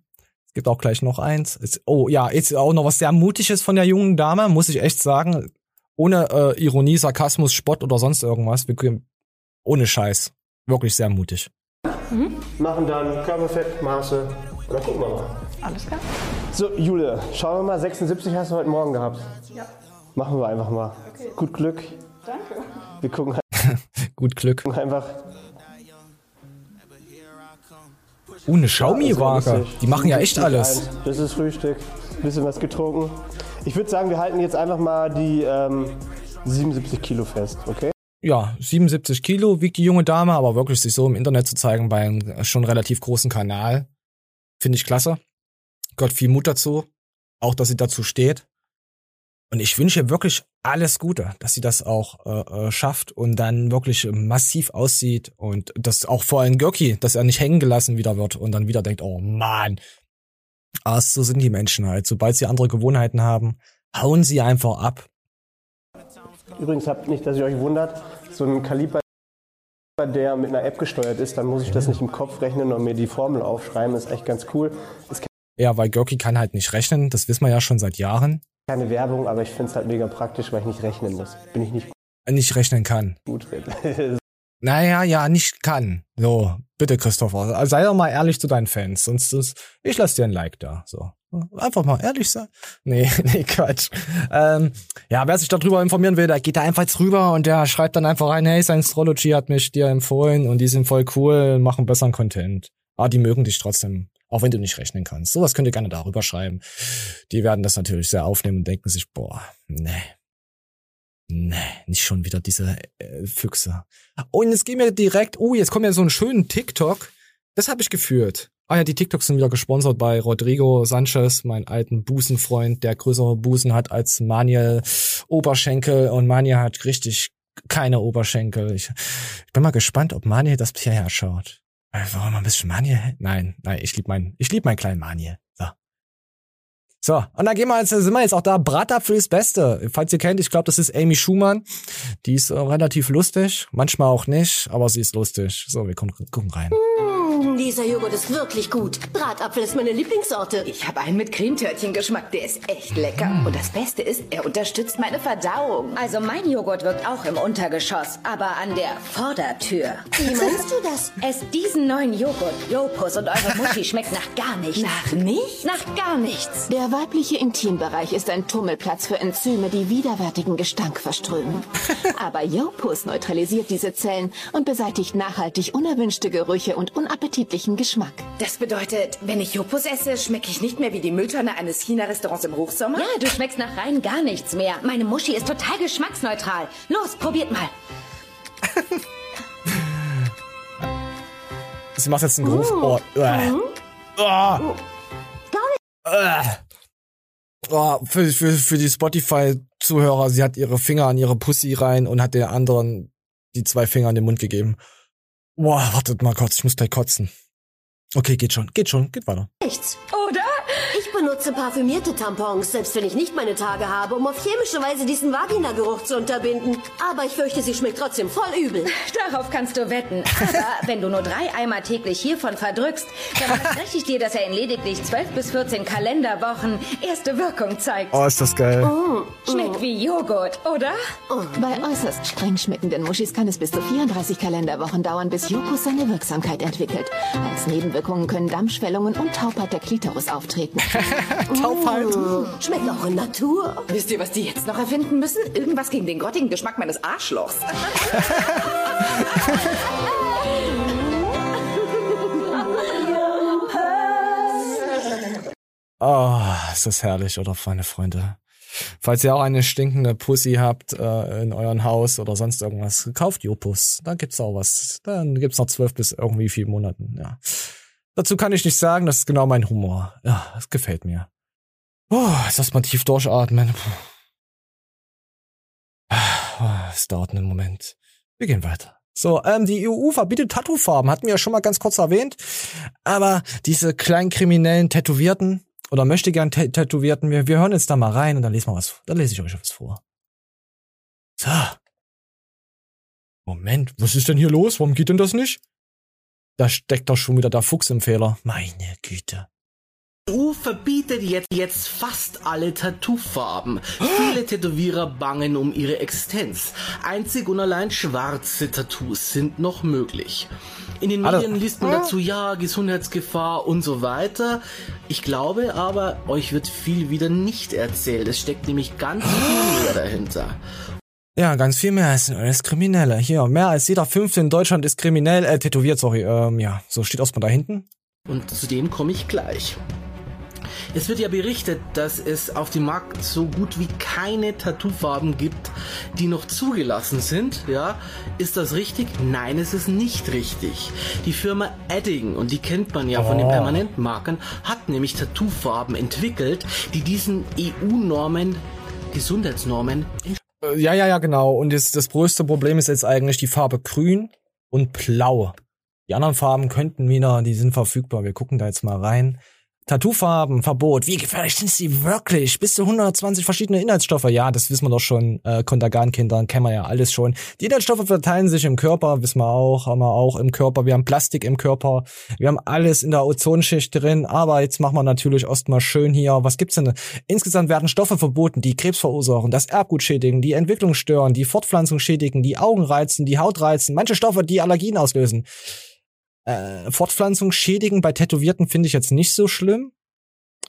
Es gibt auch gleich noch eins. oh ja, jetzt auch noch was sehr Mutiges von der jungen Dame, muss ich echt sagen. Ohne äh, Ironie, Sarkasmus, Spott oder sonst irgendwas. ohne Scheiß. Wirklich sehr mutig. Mhm. Machen dann Körperfettmaße dann gucken wir mal. Alles klar. So, Jule, schauen wir mal. 76 hast du heute Morgen gehabt. Ja. Machen wir einfach mal. Okay. Gut Glück. Danke. Wir gucken halt Gut Glück. einfach. Uh, eine Xiaomi-Waage. Also die machen ja echt alles. Das ist Frühstück. Bisschen was getrunken. Ich würde sagen, wir halten jetzt einfach mal die ähm, 77 Kilo fest, okay? ja, 77 Kilo wiegt die junge Dame, aber wirklich sich so im Internet zu zeigen bei einem schon relativ großen Kanal, Finde ich klasse. Gott viel Mut dazu. Auch, dass sie dazu steht. Und ich wünsche ihr wirklich alles Gute, dass sie das auch äh, äh, schafft und dann wirklich massiv aussieht und dass auch vor allem Görki, dass er nicht hängen gelassen wieder wird und dann wieder denkt, oh man, ah, so sind die Menschen halt. Sobald sie andere Gewohnheiten haben, hauen sie einfach ab. Übrigens habt nicht, dass ihr euch wundert, so ein Kaliber der mit einer App gesteuert ist, dann muss ich das nicht im Kopf rechnen und mir die Formel aufschreiben. Das ist echt ganz cool. ja, weil Görki kann halt nicht rechnen, das wissen wir ja schon seit Jahren. Keine Werbung, aber ich finde es halt mega praktisch, weil ich nicht rechnen muss. Bin ich nicht Nicht rechnen kann. Gut. naja, ja, nicht kann. So, bitte Christopher, sei doch mal ehrlich zu deinen Fans, sonst ist, ich lass dir ein Like da. So. Einfach mal ehrlich sein. Nee, nee, Quatsch. Ähm, ja, wer sich darüber informieren will, der geht da einfach jetzt rüber und der schreibt dann einfach rein, hey, Science-Trology hat mich dir empfohlen und die sind voll cool, machen besseren Content. Ah, die mögen dich trotzdem, auch wenn du nicht rechnen kannst. Sowas könnt ihr gerne darüber schreiben. Die werden das natürlich sehr aufnehmen und denken sich, boah, nee. Nee, nicht schon wieder diese äh, Füchse. Und jetzt gehen wir direkt, oh, jetzt kommt ja so ein schönen TikTok. Das habe ich geführt. Ah ja, die TikToks sind wieder gesponsert bei Rodrigo Sanchez, mein alten Busenfreund, der größere Busen hat als Maniel Oberschenkel und Maniel hat richtig keine Oberschenkel. Ich, ich bin mal gespannt, ob Maniel das hierher schaut. Äh, warum ein bisschen Maniel? Nein, nein, ich lieb mein, ich lieb meinen kleinen Maniel. So. So, und dann gehen wir jetzt, sind wir jetzt auch da. Bratapfel ist Beste. Falls ihr kennt, ich glaube, das ist Amy Schumann. Die ist äh, relativ lustig, manchmal auch nicht, aber sie ist lustig. So, wir gucken, gucken rein. Dieser Joghurt ist wirklich gut. Bratapfel ist meine Lieblingssorte. Ich habe einen mit Cremetörtchengeschmack, der ist echt lecker. Mm. Und das Beste ist, er unterstützt meine Verdauung. Also mein Joghurt wirkt auch im Untergeschoss, aber an der Vordertür. Wie meinst du das? Esst diesen neuen Joghurt. Jopus und eure Mutti schmeckt nach gar nichts. Nach nichts? Nach gar nichts. Der weibliche Intimbereich ist ein Tummelplatz für Enzyme, die widerwärtigen Gestank verströmen. aber Jopus neutralisiert diese Zellen und beseitigt nachhaltig unerwünschte Gerüche und unappetitliche appetitlichen Geschmack. Das bedeutet, wenn ich Jopus esse, schmecke ich nicht mehr wie die Mülltonne eines China-Restaurants im Hochsommer? Ja, du schmeckst nach rein gar nichts mehr. Meine Muschi ist total geschmacksneutral. Los, probiert mal. Sie macht jetzt einen Geruch. Oh, äh. oh. Äh. Oh, für, für, für die Spotify-Zuhörer, sie hat ihre Finger an ihre Pussy rein und hat der anderen die zwei Finger in den Mund gegeben. Boah, wartet mal kurz, ich muss gleich kotzen. Okay, geht schon, geht schon, geht weiter. Nichts. Oder? Ich benutze parfümierte Tampons, selbst wenn ich nicht meine Tage habe, um auf chemische Weise diesen Vagina-Geruch zu unterbinden. Aber ich fürchte, sie schmeckt trotzdem voll übel. Darauf kannst du wetten. Aber wenn du nur drei Eimer täglich hiervon verdrückst, dann verspreche ich dir, dass er in lediglich 12 bis 14 Kalenderwochen erste Wirkung zeigt. Oh, ist das geil. Oh, Schmeckt wie Joghurt, oder? Oh. Bei äußerst streng schmeckenden Muschis kann es bis zu 34 Kalenderwochen dauern, bis Jopus seine Wirksamkeit entwickelt. Als Nebenwirkungen können Dammschwellungen und Taubheit der Klitoris auftreten. Taubheit. Oh, schmeckt auch in Natur. Wisst ihr, was die jetzt noch erfinden müssen? Irgendwas gegen den grottigen Geschmack meines Arschlochs. Oh, ist das herrlich, oder, meine Freunde? Falls ihr auch eine stinkende Pussy habt äh, in eurem Haus oder sonst irgendwas, kauft Jopus. Da gibt's auch was. Dann gibt's noch zwölf bis irgendwie vier Monaten. Ja. Dazu kann ich nicht sagen, das ist genau mein Humor. Ja, das gefällt mir. Oh, jetzt erstmal tief durchatmen. Es dauert einen Moment. Wir gehen weiter. So, ähm, die EU verbietet Tattoofarben, hatten wir ja schon mal ganz kurz erwähnt. Aber diese kleinen kriminellen Tätowierten oder möchte gern Tätowierten, wir, wir hören jetzt da mal rein und dann lesen wir was. Dann lese ich euch was vor. So. Moment, was ist denn hier los? Warum geht denn das nicht? Da steckt doch schon wieder der Fuchs im Fehler. Meine Güte. EU verbietet jetzt, jetzt fast alle Tattoofarben. Viele Tätowierer bangen um ihre Existenz. Einzig und allein schwarze Tattoos sind noch möglich. In den. Medien liest man dazu, ja, Gesundheitsgefahr und so weiter. Ich glaube aber, euch wird viel wieder nicht erzählt. Es steckt nämlich ganz viel mehr dahinter. Ja, ganz viel mehr als alles Kriminelle. Hier, mehr als jeder Fünfte in Deutschland ist kriminell, äh, tätowiert, sorry. Ähm, ja, so steht erstmal da hinten. Und zu dem komme ich gleich. Es wird ja berichtet, dass es auf dem Markt so gut wie keine Tattoofarben gibt, die noch zugelassen sind. Ja, ist das richtig? Nein, es ist nicht richtig. Die Firma Edding, und die kennt man ja von den Oh. Permanentmarkern, hat nämlich Tattoofarben entwickelt, die diesen EU-Normen, Gesundheitsnormen ja, ja, ja, genau. Und das, das größte Problem ist jetzt eigentlich die Farbe grün und blau. Die anderen Farben könnten wieder, die sind verfügbar. Wir gucken da jetzt mal rein. Tattoofarben, Verbot. Wie gefährlich sind sie wirklich? Bis zu 120 verschiedene Inhaltsstoffe. Ja, das wissen wir doch schon. Äh, Kontergan-Kindern kennen wir ja alles schon. Die Inhaltsstoffe verteilen sich im Körper, wissen wir auch, haben wir auch im Körper. Wir haben Plastik im Körper. Wir haben alles in der Ozonschicht drin. Aber jetzt machen wir natürlich erstmal schön hier. Was gibt's denn? Insgesamt werden Stoffe verboten, die Krebs verursachen, das Erbgut schädigen, die Entwicklung stören, die Fortpflanzung schädigen, die Augen reizen, die Haut reizen, manche Stoffe, die Allergien auslösen. Äh, Fortpflanzung schädigen bei Tätowierten finde ich jetzt nicht so schlimm.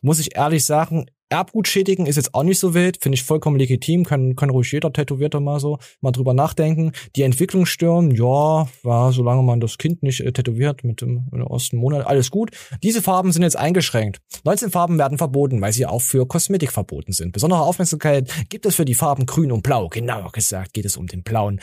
Muss ich ehrlich sagen, Erbgut schädigen ist jetzt auch nicht so wild, finde ich vollkommen legitim, kann, kann ruhig jeder Tätowierter mal so mal drüber nachdenken. Die Entwicklung stören, ja, ja, solange man das Kind nicht äh, tätowiert mit dem ersten Monat, alles gut. Diese Farben sind jetzt eingeschränkt. 19 Farben werden verboten, weil sie auch für Kosmetik verboten sind. Besondere Aufmerksamkeit gibt es für die Farben grün und blau. Genauer gesagt geht es um den blauen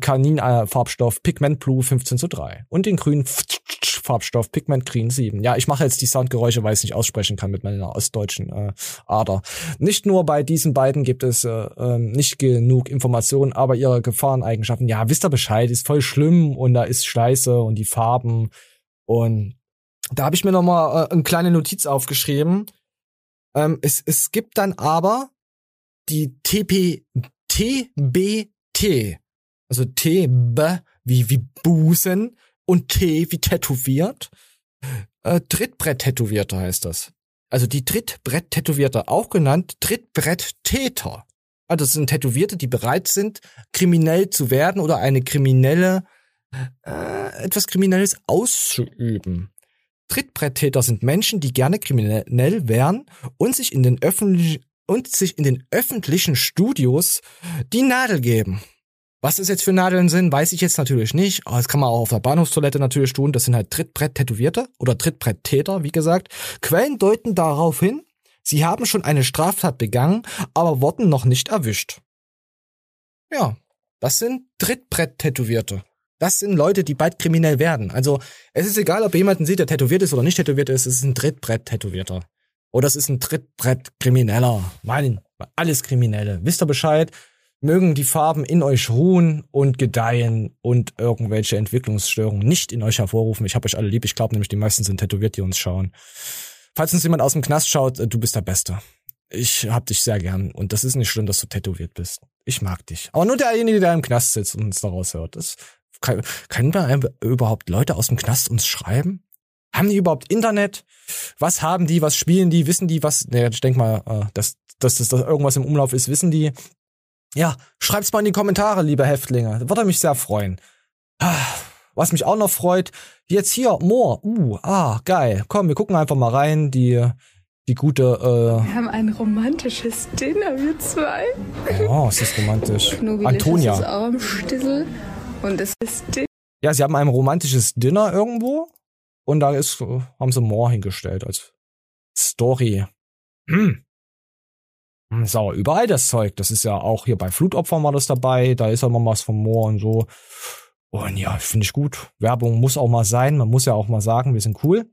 Kanin-Farbstoff Pigment Blue 15 zu 3 und den grünen Farbstoff Pigment Green 7. Ja, ich mache jetzt die Soundgeräusche, weil ich es nicht aussprechen kann mit meiner ostdeutschen äh, Ader. Nicht nur bei diesen beiden gibt es äh, ähm, nicht genug Informationen, aber ihre Gefahreneigenschaften, ja, wisst ihr Bescheid, ist voll schlimm und da ist Scheiße und die Farben und da habe ich mir noch mal äh, eine kleine Notiz aufgeschrieben. Ähm, es, es gibt dann aber die TP, TBT, also T, B, wie, wie Busen und T wie tätowiert. Äh, Trittbrett-Tätowierte heißt das. Also die Trittbrett-Tätowierte, auch genannt Trittbrett-Täter. Also das sind Tätowierte, die bereit sind, kriminell zu werden oder eine kriminelle, äh, etwas Kriminelles auszuüben. Trittbretttäter sind Menschen, die gerne kriminell wären und sich in den öffentlichen und sich in den öffentlichen Studios die Nadel geben. Was das jetzt für Nadeln sind, weiß ich jetzt natürlich nicht. Aber das kann man auch auf der Bahnhofstoilette natürlich tun. Das sind halt Trittbrett-Tätowierte oder Trittbrett-Täter, wie gesagt. Quellen deuten darauf hin, sie haben schon eine Straftat begangen, aber wurden noch nicht erwischt. Ja, das sind Trittbrett-Tätowierte. Das sind Leute, die bald kriminell werden. Also es ist egal, ob jemanden sieht, der tätowiert ist oder nicht tätowiert ist. Es ist ein Trittbrett-Tätowierter. Oder es ist ein Trittbrett-Krimineller. Mann, alles Kriminelle. Wisst ihr Bescheid? Mögen die Farben in euch ruhen und gedeihen und irgendwelche Entwicklungsstörungen nicht in euch hervorrufen. Ich hab euch alle lieb. Ich glaube nämlich, die meisten sind tätowiert, die uns schauen. Falls uns jemand aus dem Knast schaut, äh, du bist der Beste. Ich hab dich sehr gern und das ist nicht schlimm, dass du tätowiert bist. Ich mag dich. Aber nur derjenige, der im Knast sitzt und uns daraus hört. Das kann, können wir überhaupt Leute aus dem Knast uns schreiben? Haben die überhaupt Internet? Was haben die? Was spielen die? Wissen die was? Ne, ich denk mal, äh, dass, dass, dass, dass irgendwas im Umlauf ist, wissen die. Ja, schreibt's mal in die Kommentare, liebe Häftlinge. Würde mich sehr freuen. Was mich auch noch freut, jetzt hier, Moor. Uh, ah, geil. Komm, wir gucken einfach mal rein. Die, die gute, äh. Wir haben ein romantisches Dinner, wir zwei. Oh, ist das romantisch. Antonia. Ist auch Stissel. Und es ist Dinner. Ja, sie haben ein romantisches Dinner irgendwo. Und da ist, haben sie Moor hingestellt als Story. Hm. Ist aber überall das Zeug. Das ist ja auch hier bei Flutopfern war das dabei. Da ist ja mal was vom Moor und so. Und ja, finde ich gut. Werbung muss auch mal sein. Man muss ja auch mal sagen, wir sind cool.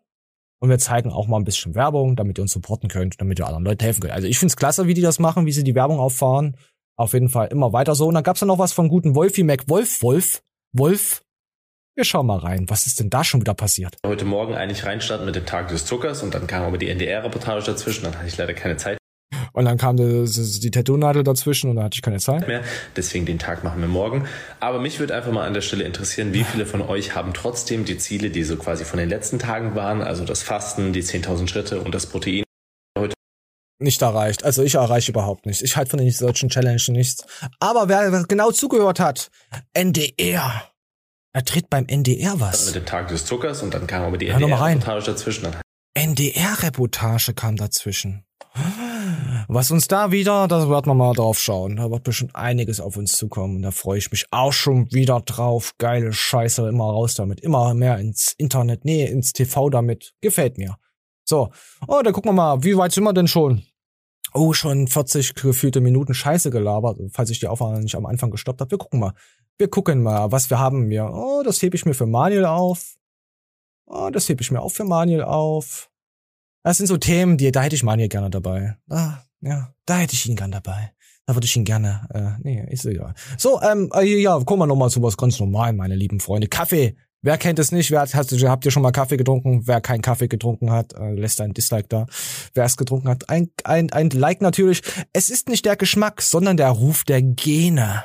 Und wir zeigen auch mal ein bisschen Werbung, damit ihr uns supporten könnt, damit ihr anderen Leuten helfen könnt. Also ich finde es klasse, wie die das machen, wie sie die Werbung auffahren. Auf jeden Fall immer weiter so. Und dann gab's ja noch was von guten Wolfie Mac Wolf, Wolf, Wolf. Wir schauen mal rein. Was ist denn da schon wieder passiert? Heute Morgen eigentlich reinstarten mit dem Tag des Zuckers und dann kam aber die NDR-Reportage dazwischen. Dann hatte ich leider keine Zeit und dann kam die, die Tattoo-Nadel dazwischen und da hatte ich keine Zeit mehr. Deswegen den Tag machen wir morgen. Aber mich würde einfach mal an der Stelle interessieren, wie viele von euch haben trotzdem die Ziele, die so quasi von den letzten Tagen waren, also das Fasten, die 10.000 Schritte und das Protein heute nicht erreicht. Also ich erreiche überhaupt nichts. Ich halte von den solchen Challenges nichts. Aber wer genau zugehört hat, NDR. Er tritt beim NDR was. Mit dem Tag des Zuckers und dann kam aber die NDR-Reportage dazwischen. NDR-Reportage kam dazwischen. Was uns da wieder, da werden wir mal drauf schauen. Da wird bestimmt einiges auf uns zukommen. Da freue ich mich auch schon wieder drauf. Geile Scheiße, immer raus damit. Immer mehr ins Internet, nee, ins TV damit. Gefällt mir. So, oh, dann gucken wir mal, wie weit sind wir denn schon? Oh, schon 40 gefühlte Minuten Scheiße gelabert, falls ich die Aufnahme nicht am Anfang gestoppt habe. Wir gucken mal. Wir gucken mal, was wir haben mir. Oh, das hebe ich mir für Manuel auf. Oh, das hebe ich mir auch für Manuel auf. Das sind so Themen, die, da hätte ich Manuel gerne dabei. Ah, ja, da hätte ich ihn gern dabei. Da würde ich ihn gerne, äh, nee, ist egal. So, ähm, äh, ja, kommen wir nochmal zu was ganz normal, meine lieben Freunde. Kaffee. Wer kennt es nicht? Wer hat, hast, habt ihr schon mal Kaffee getrunken? Wer keinen Kaffee getrunken hat, äh, lässt ein Dislike da. Wer es getrunken hat, ein, ein, ein Like natürlich. Es ist nicht der Geschmack, sondern der Ruf der Gene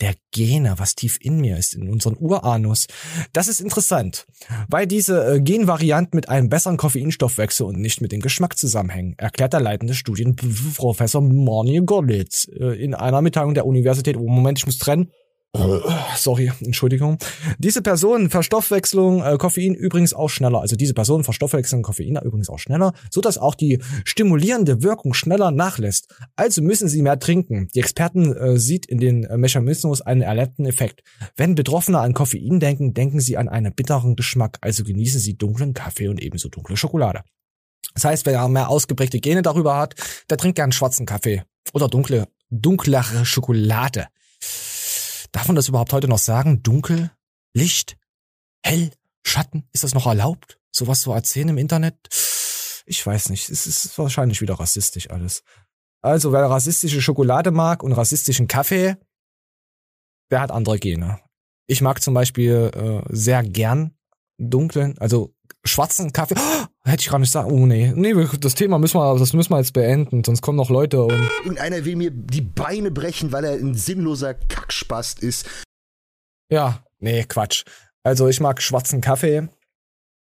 der Gene, was tief in mir ist, in unseren Uranus. Das ist interessant, weil diese äh, Genvarianten mit einem besseren Koffeinstoffwechsel und nicht mit dem Geschmack zusammenhängen, erklärt der leitende Studienprofessor Marnie Gollitz äh, in einer Mitteilung der Universität. Oh, Moment, ich muss trennen. Sorry, Entschuldigung. Diese Personen Verstoffwechslung äh, Koffein übrigens auch schneller. Also diese Personen verstoffwechseln Koffein übrigens auch schneller, so dass auch die stimulierende Wirkung schneller nachlässt. Also müssen sie mehr trinken. Die Experten äh, sieht in den äh, Mechanismus einen erlebten Effekt. Wenn Betroffene an Koffein denken, denken sie an einen bitteren Geschmack. Also genießen sie dunklen Kaffee und ebenso dunkle Schokolade. Das heißt, wer mehr ausgeprägte Gene darüber hat, der trinkt gern schwarzen Kaffee oder dunkle, dunklere Schokolade. Darf man das überhaupt heute noch sagen? Dunkel? Licht? Hell? Schatten? Ist das noch erlaubt? Sowas zu erzählen im Internet? Ich weiß nicht. Es ist wahrscheinlich wieder rassistisch alles. Also, wer rassistische Schokolade mag und rassistischen Kaffee, der hat andere Gene. Ich mag zum Beispiel äh, sehr gern dunklen, also schwarzen Kaffee. Hätte ich gar nicht sagen. Oh nee, nee, das Thema müssen wir, das müssen wir jetzt beenden, sonst kommen noch Leute und. Irgendeiner will mir die Beine brechen, weil er ein sinnloser Kackspast ist. Ja, nee, Quatsch. Also ich mag schwarzen Kaffee,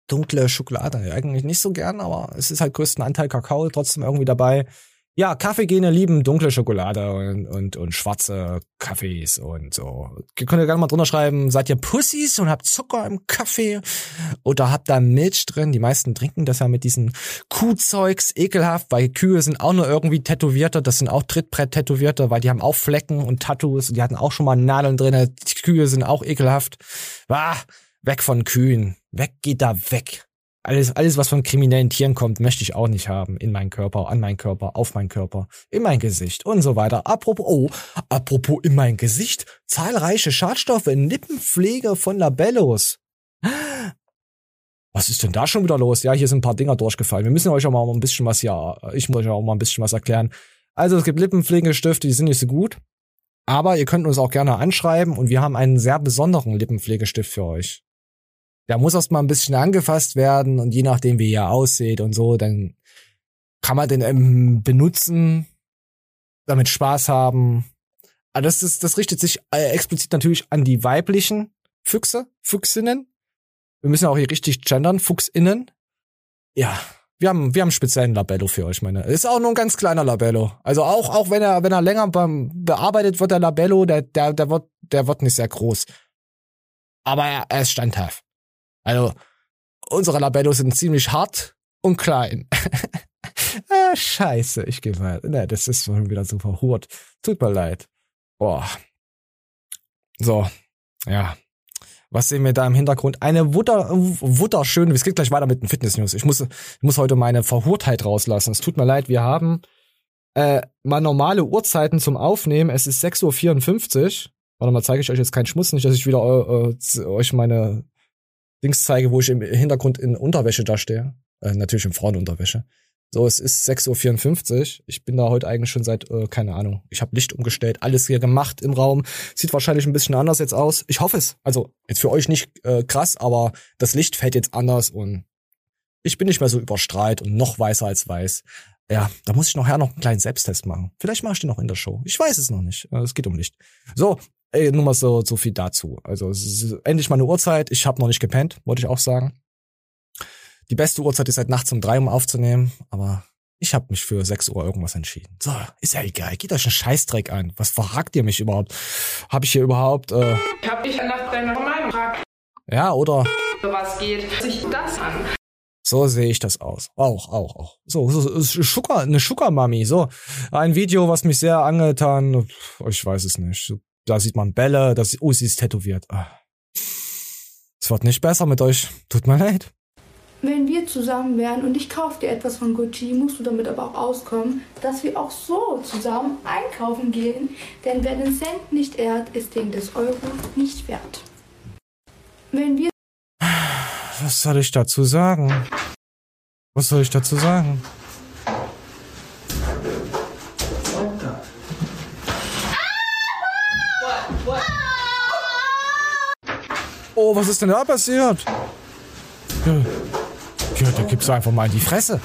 dunkle Schokolade eigentlich nicht so gern, aber es ist halt größten Anteil Kakao trotzdem irgendwie dabei. Ja, Kaffeegene lieben dunkle Schokolade und, und, und schwarze Kaffees und so. Ihr könnt ja gerne mal drunter schreiben, seid ihr Pussys und habt Zucker im Kaffee oder habt da Milch drin? Die meisten trinken das ja mit diesen Kuhzeugs, ekelhaft, weil Kühe sind auch nur irgendwie Tätowierte, das sind auch Trittbrett-Tätowierte, weil die haben auch Flecken und Tattoos und die hatten auch schon mal Nadeln drin. Die Kühe sind auch ekelhaft. Ah, weg von Kühen. Weg, geht da weg. Alles, alles, was von kriminellen Tieren kommt, möchte ich auch nicht haben. In meinen Körper, an meinen Körper, auf meinen Körper, in mein Gesicht und so weiter. Apropos, oh, apropos in mein Gesicht. Zahlreiche Schadstoffe in Lippenpflege von Labellos. Was ist denn da schon wieder los? Ja, hier sind ein paar Dinger durchgefallen. Wir müssen euch auch mal ein bisschen was hier, ich muss euch auch mal ein bisschen was erklären. Also es gibt Lippenpflegestifte, die sind nicht so gut. Aber ihr könnt uns auch gerne anschreiben und wir haben einen sehr besonderen Lippenpflegestift für euch der muss erst mal ein bisschen angefasst werden und je nachdem, wie er aussieht und so, dann kann man den ähm, benutzen, damit Spaß haben. Aber das, ist, das richtet sich äh, explizit natürlich an die weiblichen Füchse, Füchsinnen. Wir müssen auch hier richtig gendern, Fuchsinnen. Ja, wir haben, wir haben speziellen Labello für euch, meine. Ist auch nur ein ganz kleiner Labello. Also auch, auch wenn er, wenn er länger bearbeitet wird, der Labello, der, der, der wird, der wird nicht sehr groß. Aber er, er ist standhaft. Also, unsere Labellos sind ziemlich hart und klein. ah, scheiße, ich geh mal. Ne, das ist schon wieder so verhurt. Tut mir leid. Boah. So, ja. Was sehen wir da im Hintergrund? Eine wutter, wutterschöne, es geht gleich weiter mit den Fitness-News. Ich muss, ich muss heute meine Verhurtheit rauslassen. Es tut mir leid, wir haben äh, mal normale Uhrzeiten zum Aufnehmen. Es ist 6.54 Uhr. Warte mal, zeige ich euch jetzt keinen Schmuss, nicht, dass ich wieder äh, äh, euch meine Dings zeige, wo ich im Hintergrund in Unterwäsche da stehe. Äh, natürlich in Frauenunterwäsche. So, es ist 6.54 Uhr. Ich bin da heute eigentlich schon seit, äh, keine Ahnung, ich habe Licht umgestellt, alles hier gemacht im Raum. Sieht wahrscheinlich ein bisschen anders jetzt aus. Ich hoffe es. Also, jetzt für euch nicht äh, krass, aber das Licht fällt jetzt anders und ich bin nicht mehr so überstrahlt und noch weißer als weiß. Ja, da muss ich nachher noch einen kleinen Selbsttest machen. Vielleicht mache ich den noch in der Show. Ich weiß es noch nicht. Äh, es geht um Licht. So, Ey, nur mal so, so viel dazu. Also endlich mal eine Uhrzeit. Ich habe noch nicht gepennt, wollte ich auch sagen. Die beste Uhrzeit ist halt nachts um drei, um aufzunehmen, aber ich habe mich für sechs Uhr irgendwas entschieden. So, ist ja egal. Geht euch einen Scheißdreck an. Was verragt ihr mich überhaupt? Habe ich hier überhaupt... Äh ich hab dich nach deiner Meinung gefragt. Ja, oder... Was geht sich das an? So sehe ich das aus. Auch, auch, auch. So, so Schucker, eine Schucker-Mami. So, ein Video, was mich sehr angetan. Ich weiß es nicht da sieht man Bälle, das, oh, sie ist tätowiert. Ah. Es wird nicht besser mit euch. Tut mir leid. Wenn wir zusammen wären und ich kaufe dir etwas von Gucci, musst du damit aber auch auskommen, dass wir auch so zusammen einkaufen gehen. Denn wer den Cent nicht ehrt, ist den des Euro nicht wert. Wenn wir. Was soll ich dazu sagen? Was soll ich dazu sagen? Oh, was ist denn da passiert? Ja, ja da gibt's einfach mal in die Fresse.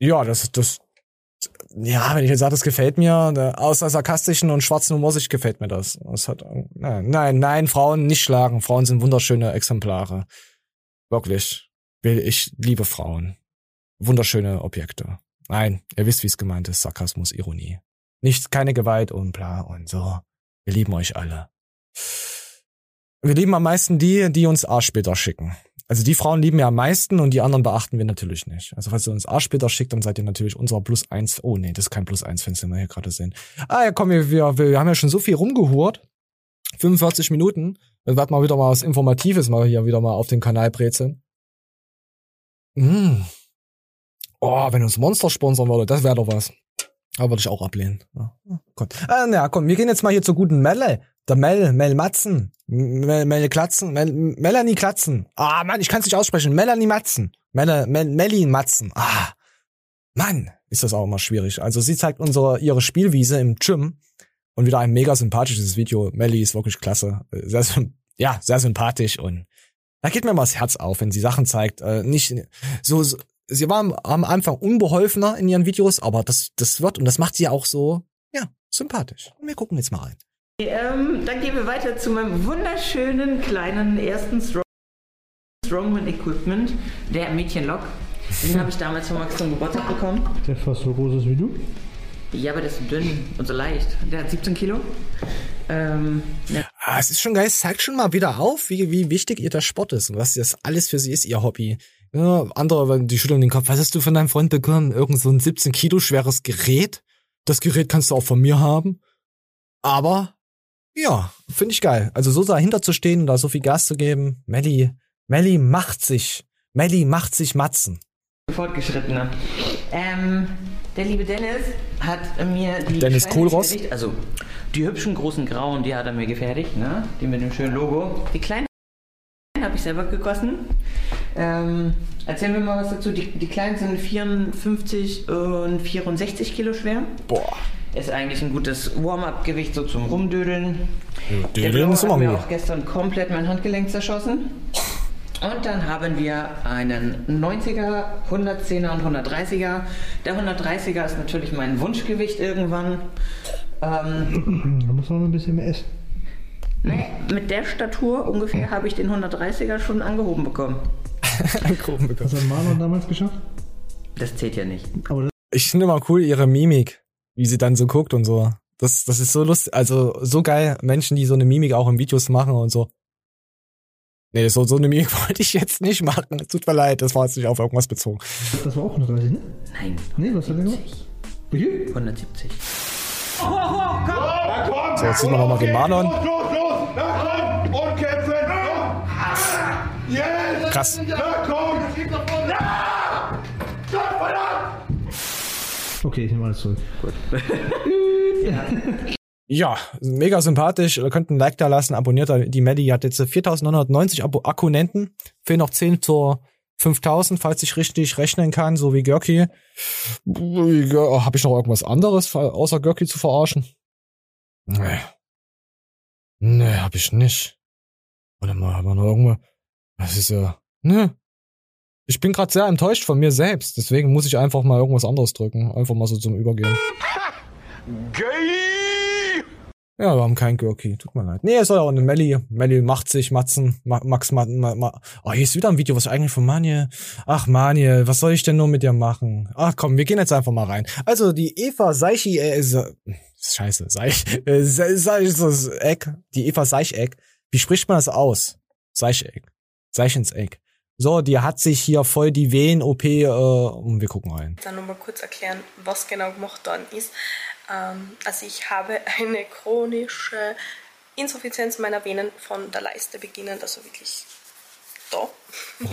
ja, das, das, ja, wenn ich jetzt sage, das gefällt mir, ne, außer sarkastischen und schwarzen Humor sich gefällt mir das. das hat, nein, nein, nein, Frauen nicht schlagen. Frauen sind wunderschöne Exemplare. Wirklich. Ich liebe Frauen. Wunderschöne Objekte. Nein, ihr wisst, wie es gemeint ist. Sarkasmus, Ironie. Nichts, keine Gewalt und bla und so. Wir lieben euch alle. Wir lieben am meisten die, die uns Arschsplitter schicken. Also die Frauen lieben wir am meisten und die anderen beachten wir natürlich nicht. Also falls ihr uns Arschsplitter schickt, dann seid ihr natürlich unser Plus eins. Oh nee, das ist kein Plus eins Fenster, wir hier gerade sehen. Ah ja, komm, wir, wir, wir haben ja schon so viel rumgehurt. 45 Minuten. Dann wird mal wieder mal was Informatives mal hier wieder mal auf den Kanal brezeln. Mm. Oh, wenn uns Monster sponsern würde, das wäre doch was. Aber würde ich auch ablehnen. Ja, Gott. Ah, na komm, wir gehen jetzt mal hier zur guten Melle. Der Mel, Mel Matzen. Mel, Mel Klatzen. Mel, Melanie Klatzen. Ah, Mann, ich kann es nicht aussprechen. Melanie Matzen. Mel, Mel, Melly Matzen. Ah, Mann, ist das auch immer schwierig. Also sie zeigt unsere, ihre Spielwiese im Gym und wieder ein mega sympathisches Video. Melly ist wirklich klasse. Sehr, ja, sehr sympathisch und da geht mir mal das Herz auf, wenn sie Sachen zeigt. Äh, nicht so, so sie war am Anfang unbeholfener in ihren Videos, aber das, das wird und das macht sie auch so, ja, sympathisch. Und wir gucken jetzt mal rein. Ähm, dann gehen wir weiter zu meinem wunderschönen kleinen ersten Stroke. Strongman Equipment, der Mädchenlock. Den habe ich damals von Max zum Geburtstag bekommen. Der fast so groß ist wie du? Ja, aber der ist so dünn und so leicht. Der hat 17 Kilo. Ähm, ja. Ah, es ist schon geil, es zeigt schon mal wieder auf, wie, wie wichtig ihr der Sport ist und was das alles für sie ist, ihr Hobby. Ja, andere, die schütteln den Kopf. Was hast du von deinem Freund bekommen? Irgend so ein 17 Kilo schweres Gerät? Das Gerät kannst du auch von mir haben. Aber, ja, finde ich geil. Also so dahinter zu stehen und da so viel Gas zu geben. Melli, Melli macht sich. Melli macht sich Matzen. Fortgeschrittener. Ähm, der liebe Dennis hat mir die Dennis Kohlross? Also die hübschen großen grauen, die hat er mir gefertigt, ne? Die mit dem schönen Logo. Die kleinen habe ich selber gegossen. Ähm, erzählen wir mal was dazu. Die, die kleinen sind 54 und 64 Kilo schwer. Boah. Ist eigentlich ein gutes Warm-up-Gewicht so zum Rumdödeln. Der Dödeln Blaue ist hat immer mir gut. auch gestern komplett mein Handgelenk zerschossen. Und dann haben wir einen 90er, 110er und 130er. Der 130er ist natürlich mein Wunschgewicht irgendwann. Ähm, Da muss man ein bisschen mehr essen. nee, mit der Statur ungefähr habe ich den 130er schon angehoben bekommen. angehoben bekommen. Was hat Marlon damals geschafft? Das zählt ja nicht. Aber das Ich finde immer cool ihre Mimik, wie sie dann so guckt und so. Das, das ist so lustig, also so geil, Menschen, die so eine Mimik auch in Videos machen und so. Nee, so, so eine Mimik wollte ich jetzt nicht machen. Tut mir leid, das war jetzt nicht auf irgendwas bezogen. Das war auch 130, ne? Nein. Nee, was hat er gemacht? Wie viel? 170. So, jetzt sieht man nochmal den Marlon. Krass. Ja! Okay, ich nehme alles zurück. Gut. Ja, mega sympathisch. Ihr könnt ein Like da lassen, abonniert da die Maddie. Die hat jetzt 4990 Abo Akkunenten. Fehlen noch 10 zur 5000, falls ich richtig rechnen kann, so wie Görki. Habe ich noch irgendwas anderes, außer Görki zu verarschen? Nee. Nee, hab ich nicht. Warte mal, haben wir noch irgendwo. Das ist ja. Ne. Ich bin gerade sehr enttäuscht von mir selbst. Deswegen muss ich einfach mal irgendwas anderes drücken. Einfach mal so zum Übergehen. Gay! Ja, wir haben keinen Görki. Tut mir leid. Nee, es soll auch eine Melli. Melli macht sich Matzen. Ma Max Ma Ma Ma Oh, hier ist wieder ein Video, was eigentlich von Manje. Ach, Manje, was soll ich denn nur mit dir machen? Ach komm, wir gehen jetzt einfach mal rein. Also, die Eva Seichi, äh, ist, äh, scheiße, Seich, äh, Se- Seich, das Eck, die Eva Seicheck. Wie spricht man das aus? Seicheck. Seichens-Eck. So, die hat sich hier voll die Venen-OP, äh, und wir gucken rein. Dann nochmal kurz erklären, was genau gemacht worden ist. Ähm, also ich habe eine chronische Insuffizienz meiner Venen von der Leiste beginnend, also wirklich da.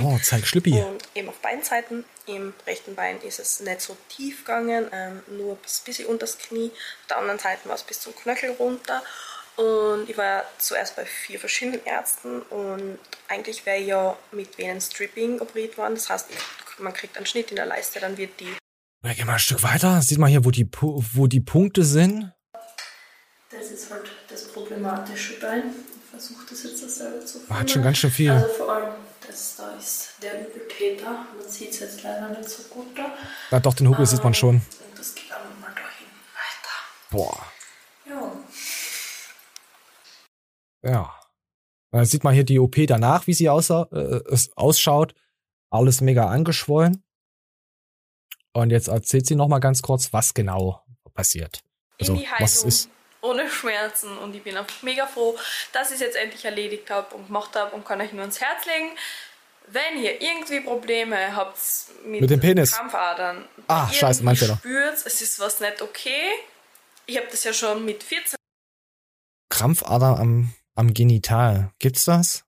Oh, zeig Schlüppi. Und eben auf beiden Seiten. Im rechten Bein ist es nicht so tief gegangen, ähm, nur bis bisschen unter das Knie. Auf der anderen Seite war es bis zum Knöchel runter. Und ich war zuerst bei vier verschiedenen Ärzten und eigentlich wäre ja mit Venenstripping operiert worden. Das heißt, man kriegt einen Schnitt in der Leiste, dann wird die Ja, geh mal ein Stück weiter. Sieht man hier, wo die, wo die Punkte sind. Das ist halt das problematische Bein. Ich versuche das jetzt selber zu finden. Hat schon ganz schön viel. Also vor allem, das da ist der Übeltäter. Man sieht es jetzt leider nicht so gut da. Ja, doch, den Huckel sieht man schon. Und das geht auch mal dahin weiter. Boah. Ja. Ja. Dann sieht man hier die OP danach, wie sie aussah, äh, es ausschaut. Alles mega angeschwollen. Und jetzt erzählt sie noch mal ganz kurz, was genau passiert. Also, in die Heilung, was ist. ohne Schmerzen. Und ich bin einfach mega froh, dass ich es jetzt endlich erledigt habe und gemacht habe und kann euch nur ans Herz legen. Wenn ihr irgendwie Probleme habt mit, Mit dem Penis. Krampfadern, Ah, scheiße, mein Fehler. spürt, es ist was nicht okay. Ich habe das ja schon mit 14 Krampfader am, am Genital. Gibt's das?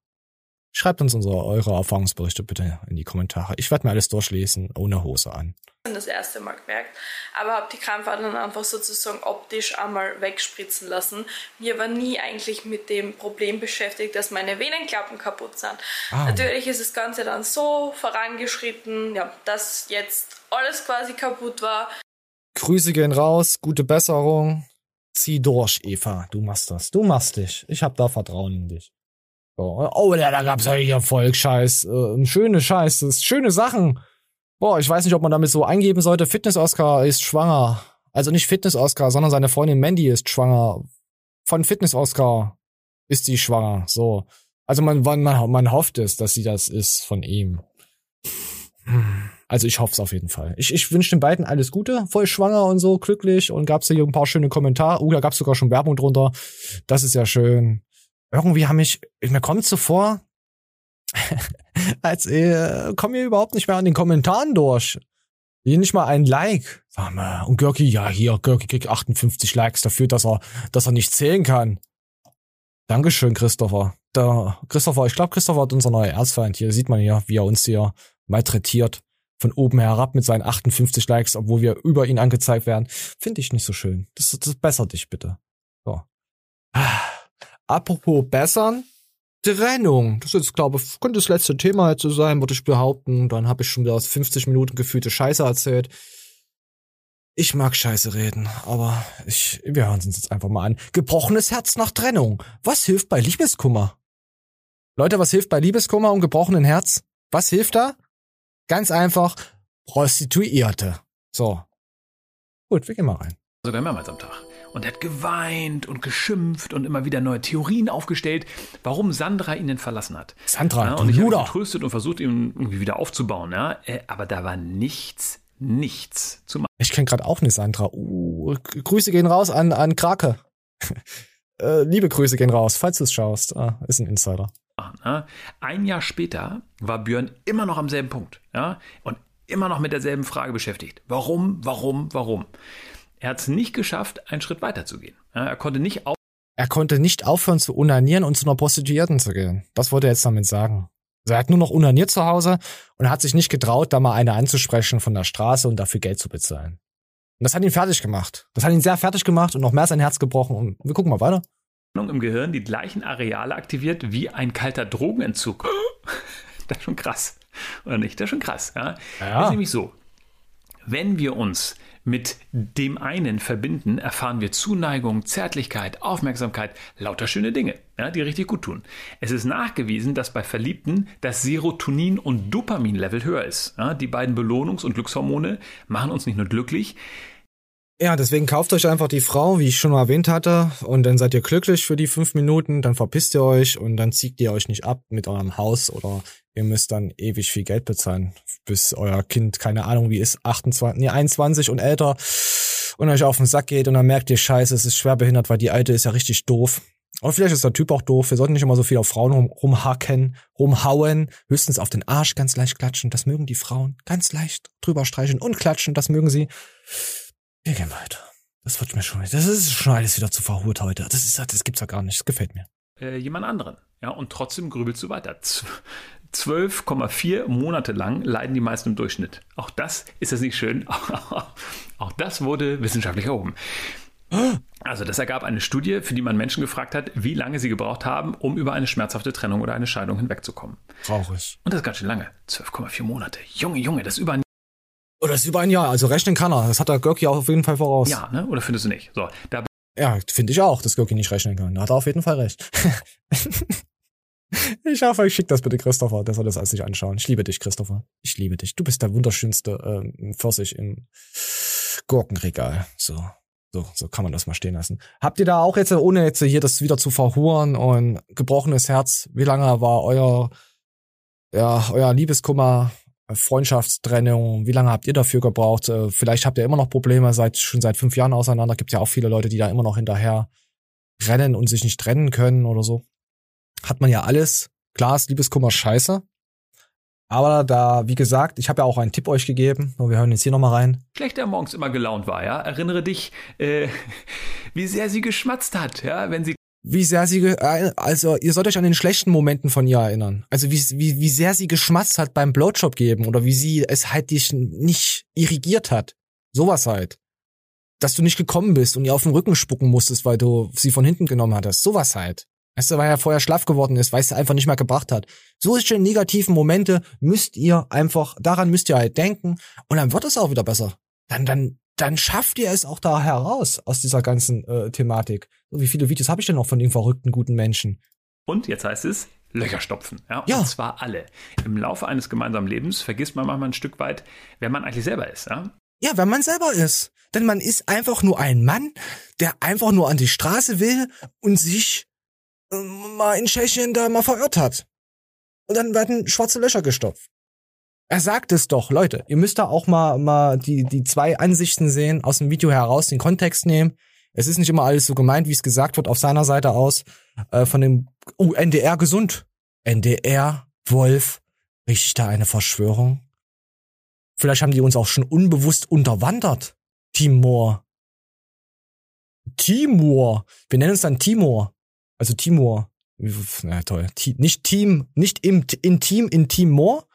Schreibt uns unsere, eure Erfahrungsberichte bitte in die Kommentare. Ich werde mir alles durchlesen, ohne Hose an. das erste Mal gemerkt, aber habe die Krampfadern einfach sozusagen optisch einmal wegspritzen lassen. Mir war nie eigentlich mit dem Problem beschäftigt, dass meine Venenklappen kaputt sind. Ah. Natürlich ist das Ganze dann so vorangeschritten, ja, dass jetzt alles quasi kaputt war. Grüße gehen raus, gute Besserung. Zieh durch, Eva. Du machst das. Du machst dich. Ich hab da Vertrauen in dich. So. Oh, ja, da gab's ja hier Volksscheiß. Äh, schöne Scheiß. Das ist schöne Sachen. Boah, ich weiß nicht, ob man damit so eingeben sollte. Fitness-Oscar ist schwanger. Also nicht Fitness-Oscar, sondern seine Freundin Mandy ist schwanger. Von Fitness-Oscar ist die schwanger. So. Also man, man, man hofft es, dass sie das ist von ihm. Also ich hoffe es auf jeden Fall. Ich, ich wünsche den beiden alles Gute, voll schwanger und so, glücklich und gab's hier ein paar schöne Kommentare. Oh, da gab's sogar schon Werbung drunter. Das ist ja schön. Irgendwie haben mich, mir kommt so vor, als äh, kommen wir überhaupt nicht mehr an den Kommentaren durch. Hier nicht mal ein Like. Sag mal, und Görki, ja, hier, Görki kriegt 58 Likes dafür, dass er, dass er nicht zählen kann. Dankeschön, Christopher. Der Christopher, ich glaube, Christopher hat unser neuer Erzfeind. Hier sieht man ja, wie er uns hier malträtiert. Von oben herab mit seinen 58 Likes, obwohl wir über ihn angezeigt werden. Finde ich nicht so schön. Das, das bessert dich bitte. So. Apropos bessern. Trennung. Das ist, glaube ich, könnte das letzte Thema jetzt so sein, würde ich behaupten. Dann habe ich schon wieder 50 Minuten gefühlte Scheiße erzählt. Ich mag Scheiße reden, aber ich, wir hören uns jetzt einfach mal an. Gebrochenes Herz nach Trennung. Was hilft bei Liebeskummer? Leute, was hilft bei Liebeskummer und gebrochenen Herz? Was hilft da? Ganz einfach, Prostituierte. So. Gut, wir gehen mal rein. Sogar mehrmals am Tag. Und er hat geweint und geschimpft und immer wieder neue Theorien aufgestellt, warum Sandra ihn denn verlassen hat. Sandra, ja, und ich habe ihn getröstet und versucht, ihn irgendwie wieder aufzubauen. Ja? Äh, aber da war nichts nichts zu machen. Ich kenne gerade auch eine Sandra. Uh, Grüße gehen raus an, an Krake. äh, liebe Grüße gehen raus, falls du es schaust. Ah, ist ein Insider. Ne? Ein Jahr später war Björn immer noch am selben Punkt. Ja? Und immer noch mit derselben Frage beschäftigt. Warum, warum, warum? Er hat es nicht geschafft, einen Schritt weiter zu gehen. Ja? Er konnte nicht auf er konnte nicht aufhören zu unanieren und zu einer Prostituierten zu gehen. Das wollte er jetzt damit sagen. Also er hat nur noch unaniert zu Hause und hat sich nicht getraut, da mal eine anzusprechen von der Straße und dafür Geld zu bezahlen. Und das hat ihn fertig gemacht. Das hat ihn sehr fertig gemacht und noch mehr sein Herz gebrochen. Und wir gucken mal weiter. Im Gehirn die gleichen Areale aktiviert wie ein kalter Drogenentzug. das ist schon krass. Oder nicht? Das ist schon krass. Ja? ja. Das ist nämlich so. Wenn wir uns mit dem einen verbinden, erfahren wir Zuneigung, Zärtlichkeit, Aufmerksamkeit, lauter schöne Dinge, ja, die richtig gut tun. Es ist nachgewiesen, dass bei Verliebten das Serotonin- und Dopaminlevel höher ist. Ja, die beiden Belohnungs- und Glückshormone machen uns nicht nur glücklich, ja, deswegen kauft euch einfach die Frau, wie ich schon mal erwähnt hatte, und dann seid ihr glücklich für die fünf Minuten, dann verpisst ihr euch und dann zieht ihr euch nicht ab mit eurem Haus oder ihr müsst dann ewig viel Geld bezahlen, bis euer Kind, keine Ahnung wie ist, 28, nee, 21 und älter und euch auf den Sack geht und dann merkt ihr, scheiße, es ist schwer behindert, weil die Alte ist ja richtig doof. Aber vielleicht ist der Typ auch doof. Wir sollten nicht immer so viel auf Frauen rum, rumhacken, rumhauen, höchstens auf den Arsch ganz leicht klatschen. Das mögen die Frauen. Ganz leicht drüber streichen und klatschen, das mögen sie. Wir gehen weiter. Das wird mir schon, das ist schon alles wieder zu verhurt heute. Das ist, das gibt's ja gar nicht. Das gefällt mir. Äh, jemand anderen. Ja, und trotzdem grübelst du weiter. 12,4 Monate lang leiden die meisten im Durchschnitt. Auch das ist das nicht schön. Auch das wurde wissenschaftlich erhoben. Also das ergab eine Studie, für die man Menschen gefragt hat, wie lange sie gebraucht haben, um über eine schmerzhafte Trennung oder eine Scheidung hinwegzukommen. Traurig. Und das ist ganz schön lange. 12,4 Monate. Junge, Junge, das ist über ein oder ist über ein Jahr, also rechnen kann er. Das hat der Görki auch auf jeden Fall voraus. Ja, ne? Oder findest du nicht? So, da ja, finde ich auch, dass Görki nicht rechnen kann. Da hat er auf jeden Fall recht. ich hoffe, ich schicke das bitte Christopher, der soll das alles sich anschauen. Ich liebe dich, Christopher. Ich liebe dich. Du bist der wunderschönste ähm, Pfirsich im Gurkenregal. So. So, so kann man das mal stehen lassen. Habt ihr da auch jetzt, ohne jetzt hier das wieder zu verhuren und gebrochenes Herz, wie lange war euer, ja, euer Liebeskummer Freundschaftstrennung, wie lange habt ihr dafür gebraucht? Äh, vielleicht habt ihr immer noch Probleme, seid schon seit fünf Jahren auseinander. Gibt ja auch viele Leute, die da immer noch hinterher rennen und sich nicht trennen können oder so. Hat man ja alles. Klar ist Liebeskummer scheiße. Aber da, wie gesagt, ich habe ja auch einen Tipp euch gegeben. Wir hören jetzt hier nochmal rein. Schlecht, der morgens immer gelaunt war, ja. Erinnere dich, äh, wie sehr sie geschmatzt hat, ja, wenn sie wie sehr sie, äh, also ihr sollt euch an den schlechten Momenten von ihr erinnern. Also wie, wie, wie sehr sie geschmatzt hat beim Blowjob geben oder wie sie es halt dich nicht irrigiert hat. Sowas halt. Dass du nicht gekommen bist und ihr auf den Rücken spucken musstest, weil du sie von hinten genommen hattest. Sowas halt. Weißt du, weil er vorher schlaff geworden ist, weil es einfach nicht mehr gebracht hat. Solche negativen Momente müsst ihr einfach, daran müsst ihr halt denken und dann wird es auch wieder besser. Dann, dann dann schafft ihr es auch da heraus aus dieser ganzen äh, Thematik. Wie viele Videos habe ich denn noch von den verrückten guten Menschen? Und jetzt heißt es Löcher stopfen. Ja, ja. Und zwar alle. Im Laufe eines gemeinsamen Lebens vergisst man manchmal ein Stück weit, wer man eigentlich selber ist. Ja, ja wer man selber ist. Denn man ist einfach nur ein Mann, der einfach nur an die Straße will und sich äh, mal in Tschechien da mal verirrt hat. Und dann werden schwarze Löcher gestopft. Er sagt es doch, Leute. Ihr müsst da auch mal, mal die, die zwei Ansichten sehen, aus dem Video heraus, den Kontext nehmen. Es ist nicht immer alles so gemeint, wie es gesagt wird, auf seiner Seite aus. Äh, von dem, oh, NDR gesund. NDR, Wolf. Richtig da eine Verschwörung? Vielleicht haben die uns auch schon unbewusst unterwandert. Timor. Timor. Wir nennen uns dann Timor. Also Timor. Na toll. Nicht Team, nicht im, in Team, in Timor,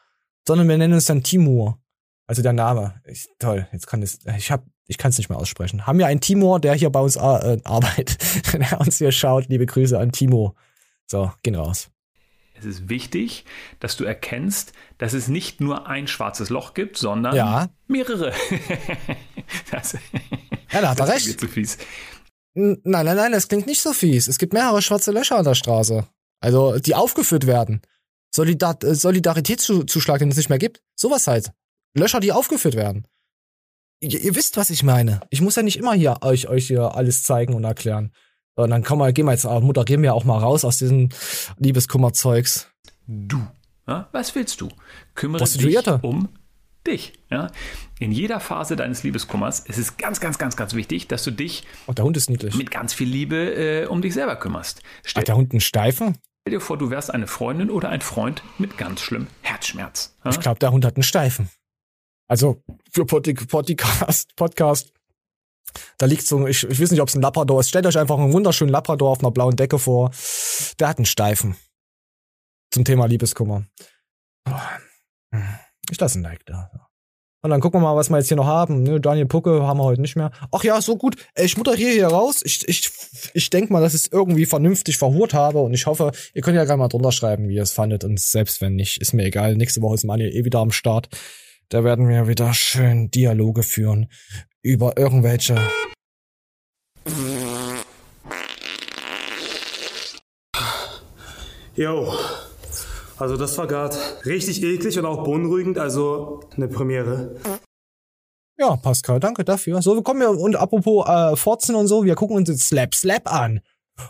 sondern wir nennen uns dann Timur. Also der Name. Ich, toll, jetzt kann es, ich hab, ich kann es nicht mehr aussprechen. Haben wir einen Timur, der hier bei uns äh, arbeitet, der uns hier schaut. Liebe Grüße an Timo. So, gehen raus. Es ist wichtig, dass du erkennst, dass es nicht nur ein schwarzes Loch gibt, sondern ja. mehrere. das, ja, da hat er recht. Zu fies. Nein, nein, nein, das klingt nicht so fies. Es gibt mehrere schwarze Löcher an der Straße. Also, die aufgeführt werden. Solidar äh, Solidaritätszuschlag, den es nicht mehr gibt. Sowas halt. Löcher, die aufgeführt werden. Ihr, ihr, wisst, was ich meine. Ich muss ja nicht immer hier euch, euch hier alles zeigen und erklären. Und dann komm mal, gehen wir jetzt, äh, Mutter, gehen wir auch mal raus aus diesem Liebeskummerzeugs. Du. Ja, was willst du? Kümmere dich um dich. Ja? In jeder Phase deines Liebeskummers ist es ganz, ganz, ganz, ganz wichtig, dass du dich oh, der Hund ist niedlich. mit ganz viel Liebe äh, um dich selber kümmerst. Stell, Hat der Hund einen Steifen? Stell dir vor, du wärst eine Freundin oder ein Freund mit ganz schlimm Herzschmerz. Ja? Ich glaube, der Hund hat einen Steifen. Also für Podcast, Podcast da liegt so, ich, ich weiß nicht, ob es ein Labrador ist. Stellt euch einfach einen wunderschönen Labrador auf einer blauen Decke vor. Der hat einen Steifen. Zum Thema Liebeskummer. Ich lasse ein Like da. Und dann gucken wir mal, was wir jetzt hier noch haben. Ne, Daniel Pucke haben wir heute nicht mehr. Ach ja, so gut. Ich moderiere hier raus. Ich, ich, ich denke mal, dass ich es irgendwie vernünftig verhurt habe. Und ich hoffe, ihr könnt ja gerne mal drunter schreiben, wie ihr es fandet. Und selbst wenn nicht, ist mir egal. Nächste Woche ist Manuel eh wieder am Start. Da werden wir wieder schön Dialoge führen über irgendwelche. Jo, also das war gerade richtig eklig und auch beunruhigend, also eine Premiere. Ja, Pascal, danke dafür. So, wir kommen ja, und apropos äh, Forzen und so, wir gucken uns jetzt Slap Slap an.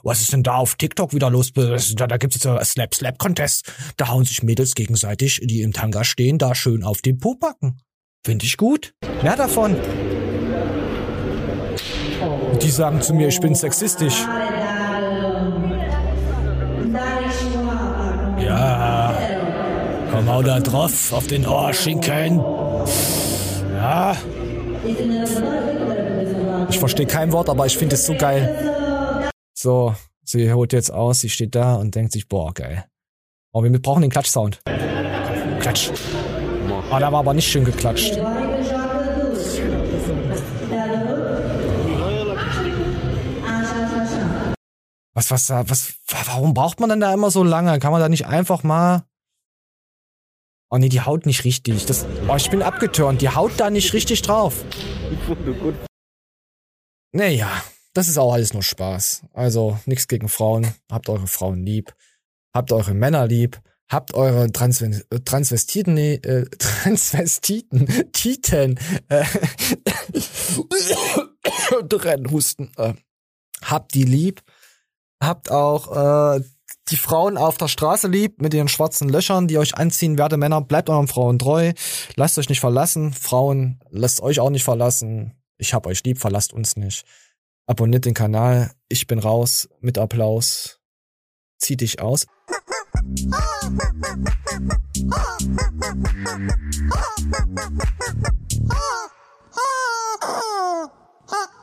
Was ist denn da auf TikTok wieder los? Da, da gibt es jetzt Slap Slap Contest. Da hauen sich Mädels gegenseitig, die im Tanga stehen, da schön auf den Po packen. Finde ich gut. Mehr davon. Die sagen zu mir, ich bin sexistisch. Auch da drauf, auf den Ohrschinken. Ja. Ich verstehe kein Wort, aber ich finde es so geil. So, sie holt jetzt aus, sie steht da und denkt sich, boah, geil. Oh, wir brauchen den Klatschsound. Klatsch. Oh, da war aber nicht schön geklatscht. Was, was, was, warum braucht man denn da immer so lange? Kann man da nicht einfach mal. Oh nee, die haut nicht richtig. Das, oh, ich bin abgetörnt. Die haut da nicht richtig drauf. Naja, das ist auch alles nur Spaß. Also, nichts gegen Frauen. Habt eure Frauen lieb. Habt eure Männer lieb. Habt eure Transven Transvestiten, nee, äh, Transvestiten, Titen, äh, Husten, äh, habt die lieb habt auch äh, die Frauen auf der Straße liebt, mit ihren schwarzen Löchern, die euch anziehen, werte Männer, bleibt euren Frauen treu, lasst euch nicht verlassen, Frauen, lasst euch auch nicht verlassen, ich hab euch lieb, verlasst uns nicht. Abonniert den Kanal, ich bin raus, mit Applaus, zieh dich aus.